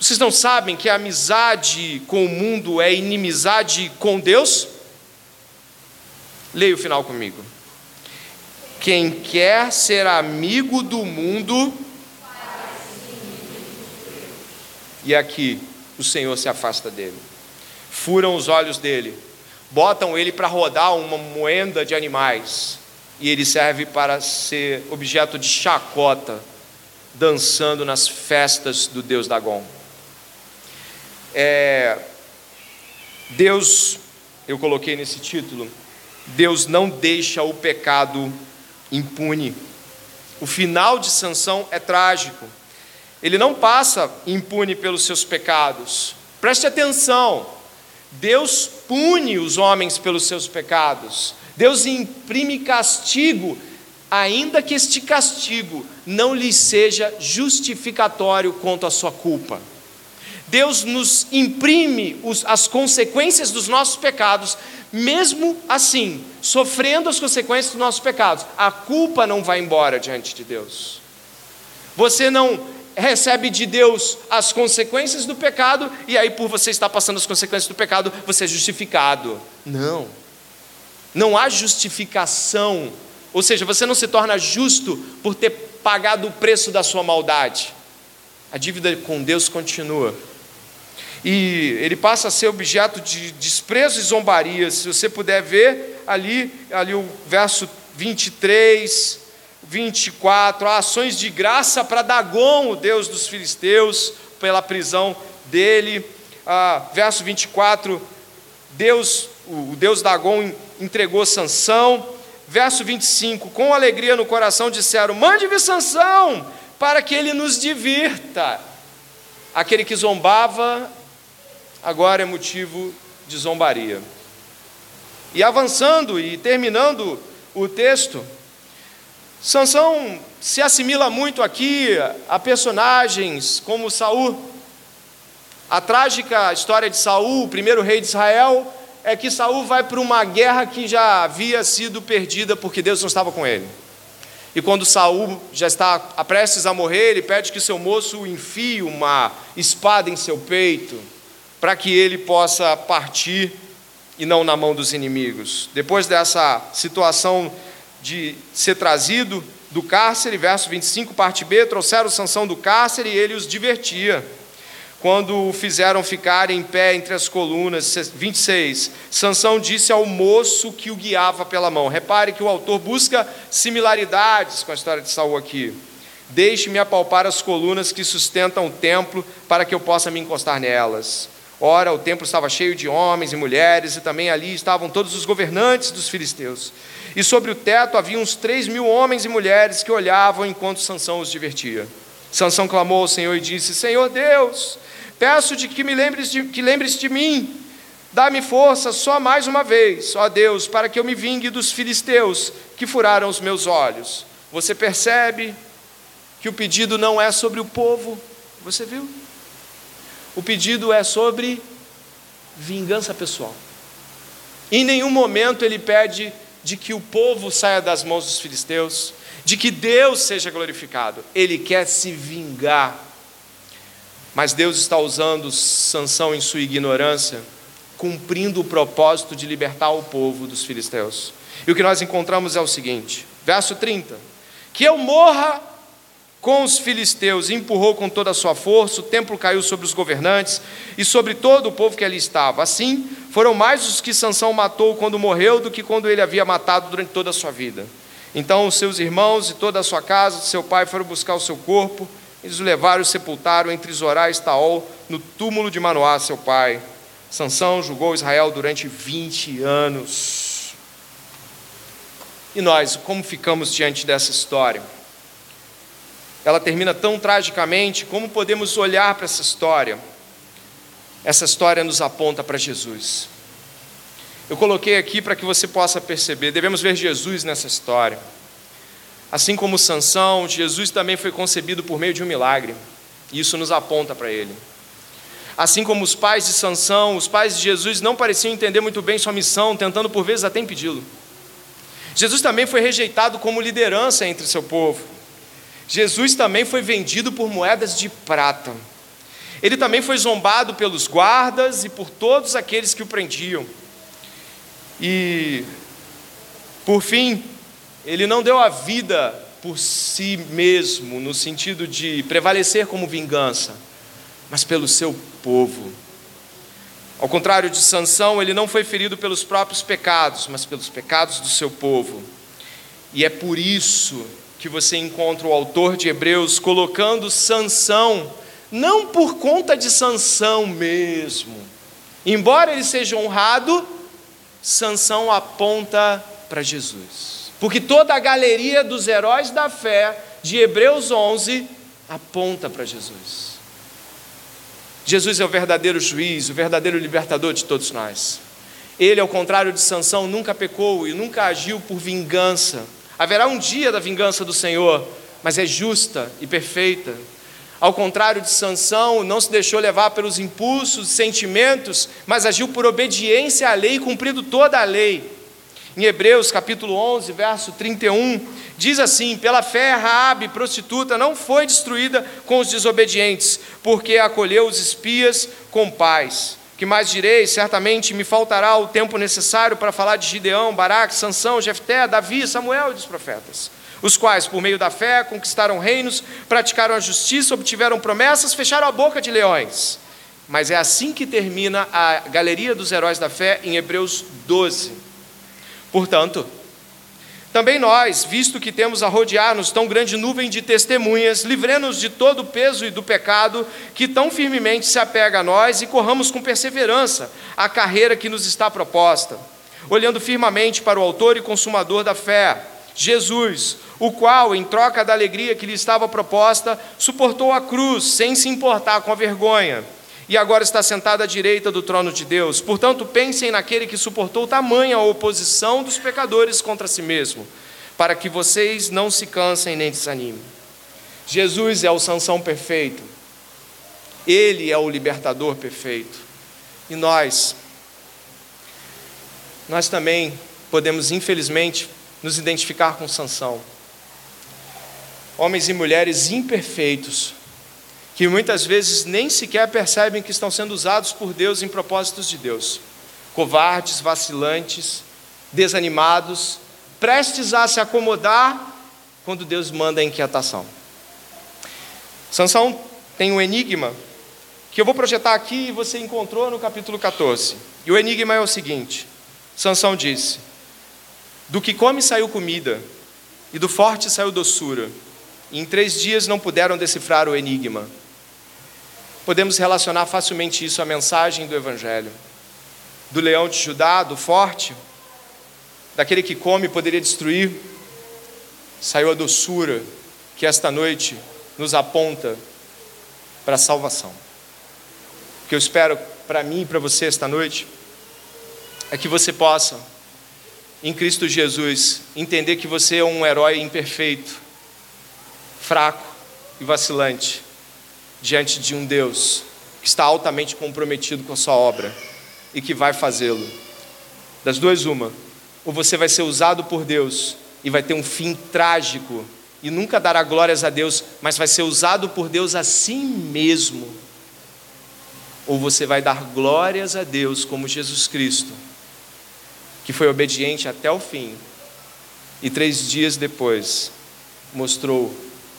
vocês não sabem que a amizade com o mundo é inimizade com Deus? Leia o final comigo. Quem quer ser amigo do mundo. E aqui o Senhor se afasta dele. Furam os olhos dele, botam ele para rodar uma moenda de animais, e ele serve para ser objeto de chacota, dançando nas festas do Deus Dagon. É, Deus, eu coloquei nesse título, Deus não deixa o pecado impune. O final de Sansão é trágico. Ele não passa impune pelos seus pecados. Preste atenção. Deus pune os homens pelos seus pecados. Deus imprime castigo, ainda que este castigo não lhe seja justificatório quanto à sua culpa. Deus nos imprime as consequências dos nossos pecados, mesmo assim, sofrendo as consequências dos nossos pecados. A culpa não vai embora diante de Deus. Você não recebe de Deus as consequências do pecado, e aí, por você estar passando as consequências do pecado, você é justificado. Não. Não há justificação. Ou seja, você não se torna justo por ter pagado o preço da sua maldade. A dívida com Deus continua e ele passa a ser objeto de desprezo e zombarias. Se você puder ver ali, ali o verso 23, 24, ações de graça para Dagon, o deus dos filisteus, pela prisão dele. Ah, verso 24, Deus, o deus Dagon entregou Sansão. Verso 25, com alegria no coração disseram: Mande-me Sansão, para que ele nos divirta. Aquele que zombava agora é motivo de zombaria. E avançando e terminando o texto, Sansão se assimila muito aqui a personagens como Saul. A trágica história de Saul, o primeiro rei de Israel, é que Saul vai para uma guerra que já havia sido perdida porque Deus não estava com ele. E quando Saul já está prestes a morrer, ele pede que seu moço enfie uma espada em seu peito para que ele possa partir e não na mão dos inimigos. Depois dessa situação de ser trazido do cárcere, verso 25, parte B, trouxeram Sansão do cárcere e ele os divertia. Quando o fizeram ficar em pé entre as colunas, 26, Sansão disse ao moço que o guiava pela mão. Repare que o autor busca similaridades com a história de Saul aqui. Deixe-me apalpar as colunas que sustentam o templo para que eu possa me encostar nelas. Ora, o templo estava cheio de homens e mulheres, e também ali estavam todos os governantes dos filisteus. E sobre o teto havia uns três mil homens e mulheres que olhavam enquanto Sansão os divertia. Sansão clamou ao Senhor e disse: Senhor Deus, peço de que me lembres de, que lembres de mim. Dá-me força só mais uma vez, ó Deus, para que eu me vingue dos filisteus que furaram os meus olhos. Você percebe que o pedido não é sobre o povo? Você viu? O pedido é sobre vingança pessoal. Em nenhum momento ele pede de que o povo saia das mãos dos filisteus, de que Deus seja glorificado. Ele quer se vingar. Mas Deus está usando Sansão em sua ignorância, cumprindo o propósito de libertar o povo dos filisteus. E o que nós encontramos é o seguinte, verso 30: Que eu morra com os filisteus, empurrou com toda a sua força, o templo caiu sobre os governantes e sobre todo o povo que ali estava. Assim, foram mais os que Sansão matou quando morreu do que quando ele havia matado durante toda a sua vida. Então os seus irmãos e toda a sua casa, seu pai foram buscar o seu corpo Eles o levaram e o sepultaram entre Zorá e Estaol, no túmulo de Manoá, seu pai. Sansão julgou Israel durante 20 anos. E nós, como ficamos diante dessa história? Ela termina tão tragicamente, como podemos olhar para essa história? Essa história nos aponta para Jesus. Eu coloquei aqui para que você possa perceber, devemos ver Jesus nessa história. Assim como Sansão, Jesus também foi concebido por meio de um milagre. E isso nos aponta para ele. Assim como os pais de Sansão, os pais de Jesus não pareciam entender muito bem sua missão, tentando por vezes até impedi-lo. Jesus também foi rejeitado como liderança entre seu povo. Jesus também foi vendido por moedas de prata. Ele também foi zombado pelos guardas e por todos aqueles que o prendiam. E, por fim, ele não deu a vida por si mesmo, no sentido de prevalecer como vingança, mas pelo seu povo. Ao contrário de Sansão, ele não foi ferido pelos próprios pecados, mas pelos pecados do seu povo. E é por isso que você encontra o autor de Hebreus colocando Sansão não por conta de Sansão mesmo. Embora ele seja honrado, Sansão aponta para Jesus. Porque toda a galeria dos heróis da fé de Hebreus 11 aponta para Jesus. Jesus é o verdadeiro juiz, o verdadeiro libertador de todos nós. Ele, ao contrário de Sansão, nunca pecou e nunca agiu por vingança. Haverá um dia da vingança do Senhor, mas é justa e perfeita. Ao contrário de Sansão, não se deixou levar pelos impulsos, sentimentos, mas agiu por obediência à lei, cumprindo toda a lei. Em Hebreus capítulo 11, verso 31, diz assim: Pela fé, Raabe, prostituta, não foi destruída com os desobedientes, porque acolheu os espias com paz. Que mais direi? Certamente me faltará o tempo necessário para falar de Gideão, Baraque, Sansão, Jefté, Davi, Samuel e dos profetas os quais, por meio da fé, conquistaram reinos, praticaram a justiça, obtiveram promessas, fecharam a boca de leões. Mas é assim que termina a galeria dos heróis da fé em Hebreus 12. Portanto, também nós, visto que temos a rodear-nos tão grande nuvem de testemunhas, livremos de todo o peso e do pecado que tão firmemente se apega a nós e corramos com perseverança a carreira que nos está proposta, olhando firmemente para o Autor e Consumador da fé Jesus, o qual, em troca da alegria que lhe estava proposta, suportou a cruz sem se importar com a vergonha, e agora está sentado à direita do trono de Deus. Portanto, pensem naquele que suportou tamanha oposição dos pecadores contra si mesmo, para que vocês não se cansem nem desanimem. Jesus é o sanção perfeito, ele é o libertador perfeito, e nós, nós também podemos, infelizmente, nos identificar com Sansão. Homens e mulheres imperfeitos, que muitas vezes nem sequer percebem que estão sendo usados por Deus em propósitos de Deus. Covardes, vacilantes, desanimados, prestes a se acomodar quando Deus manda a inquietação. Sansão tem um enigma que eu vou projetar aqui e você encontrou no capítulo 14. E o enigma é o seguinte: Sansão disse: do que come saiu comida, e do forte saiu doçura. E em três dias não puderam decifrar o enigma. Podemos relacionar facilmente isso à mensagem do Evangelho. Do leão de Judá, do forte, daquele que come poderia destruir, saiu a doçura que esta noite nos aponta para a salvação. O que eu espero para mim e para você esta noite é que você possa em Cristo Jesus, entender que você é um herói imperfeito, fraco e vacilante, diante de um Deus que está altamente comprometido com a sua obra e que vai fazê-lo. Das duas, uma: ou você vai ser usado por Deus e vai ter um fim trágico e nunca dará glórias a Deus, mas vai ser usado por Deus a si mesmo. Ou você vai dar glórias a Deus como Jesus Cristo que foi obediente até o fim, e três dias depois mostrou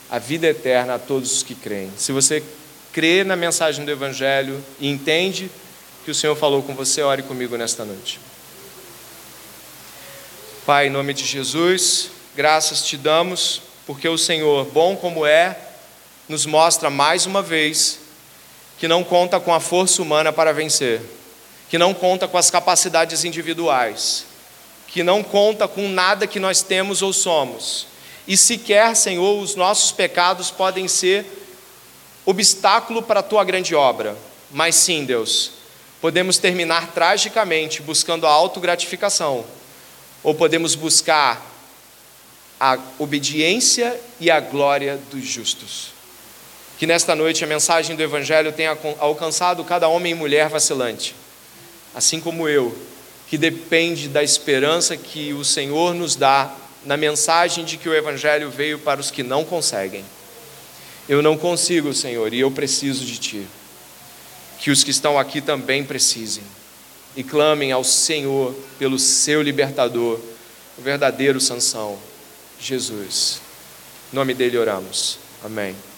a vida eterna a todos os que creem. Se você crê na mensagem do Evangelho e entende que o Senhor falou com você, ore comigo nesta noite. Pai, em nome de Jesus, graças te damos, porque o Senhor, bom como é, nos mostra mais uma vez que não conta com a força humana para vencer, que não conta com as capacidades individuais, que não conta com nada que nós temos ou somos. E sequer, Senhor, os nossos pecados podem ser obstáculo para a tua grande obra. Mas sim, Deus, podemos terminar tragicamente buscando a autogratificação, ou podemos buscar a obediência e a glória dos justos. Que nesta noite a mensagem do Evangelho tenha alcançado cada homem e mulher vacilante, assim como eu, que depende da esperança que o Senhor nos dá na mensagem de que o Evangelho veio para os que não conseguem. Eu não consigo, Senhor, e eu preciso de Ti. Que os que estão aqui também precisem e clamem ao Senhor pelo seu libertador, o verdadeiro Sansão, Jesus. Em nome dele oramos. Amém.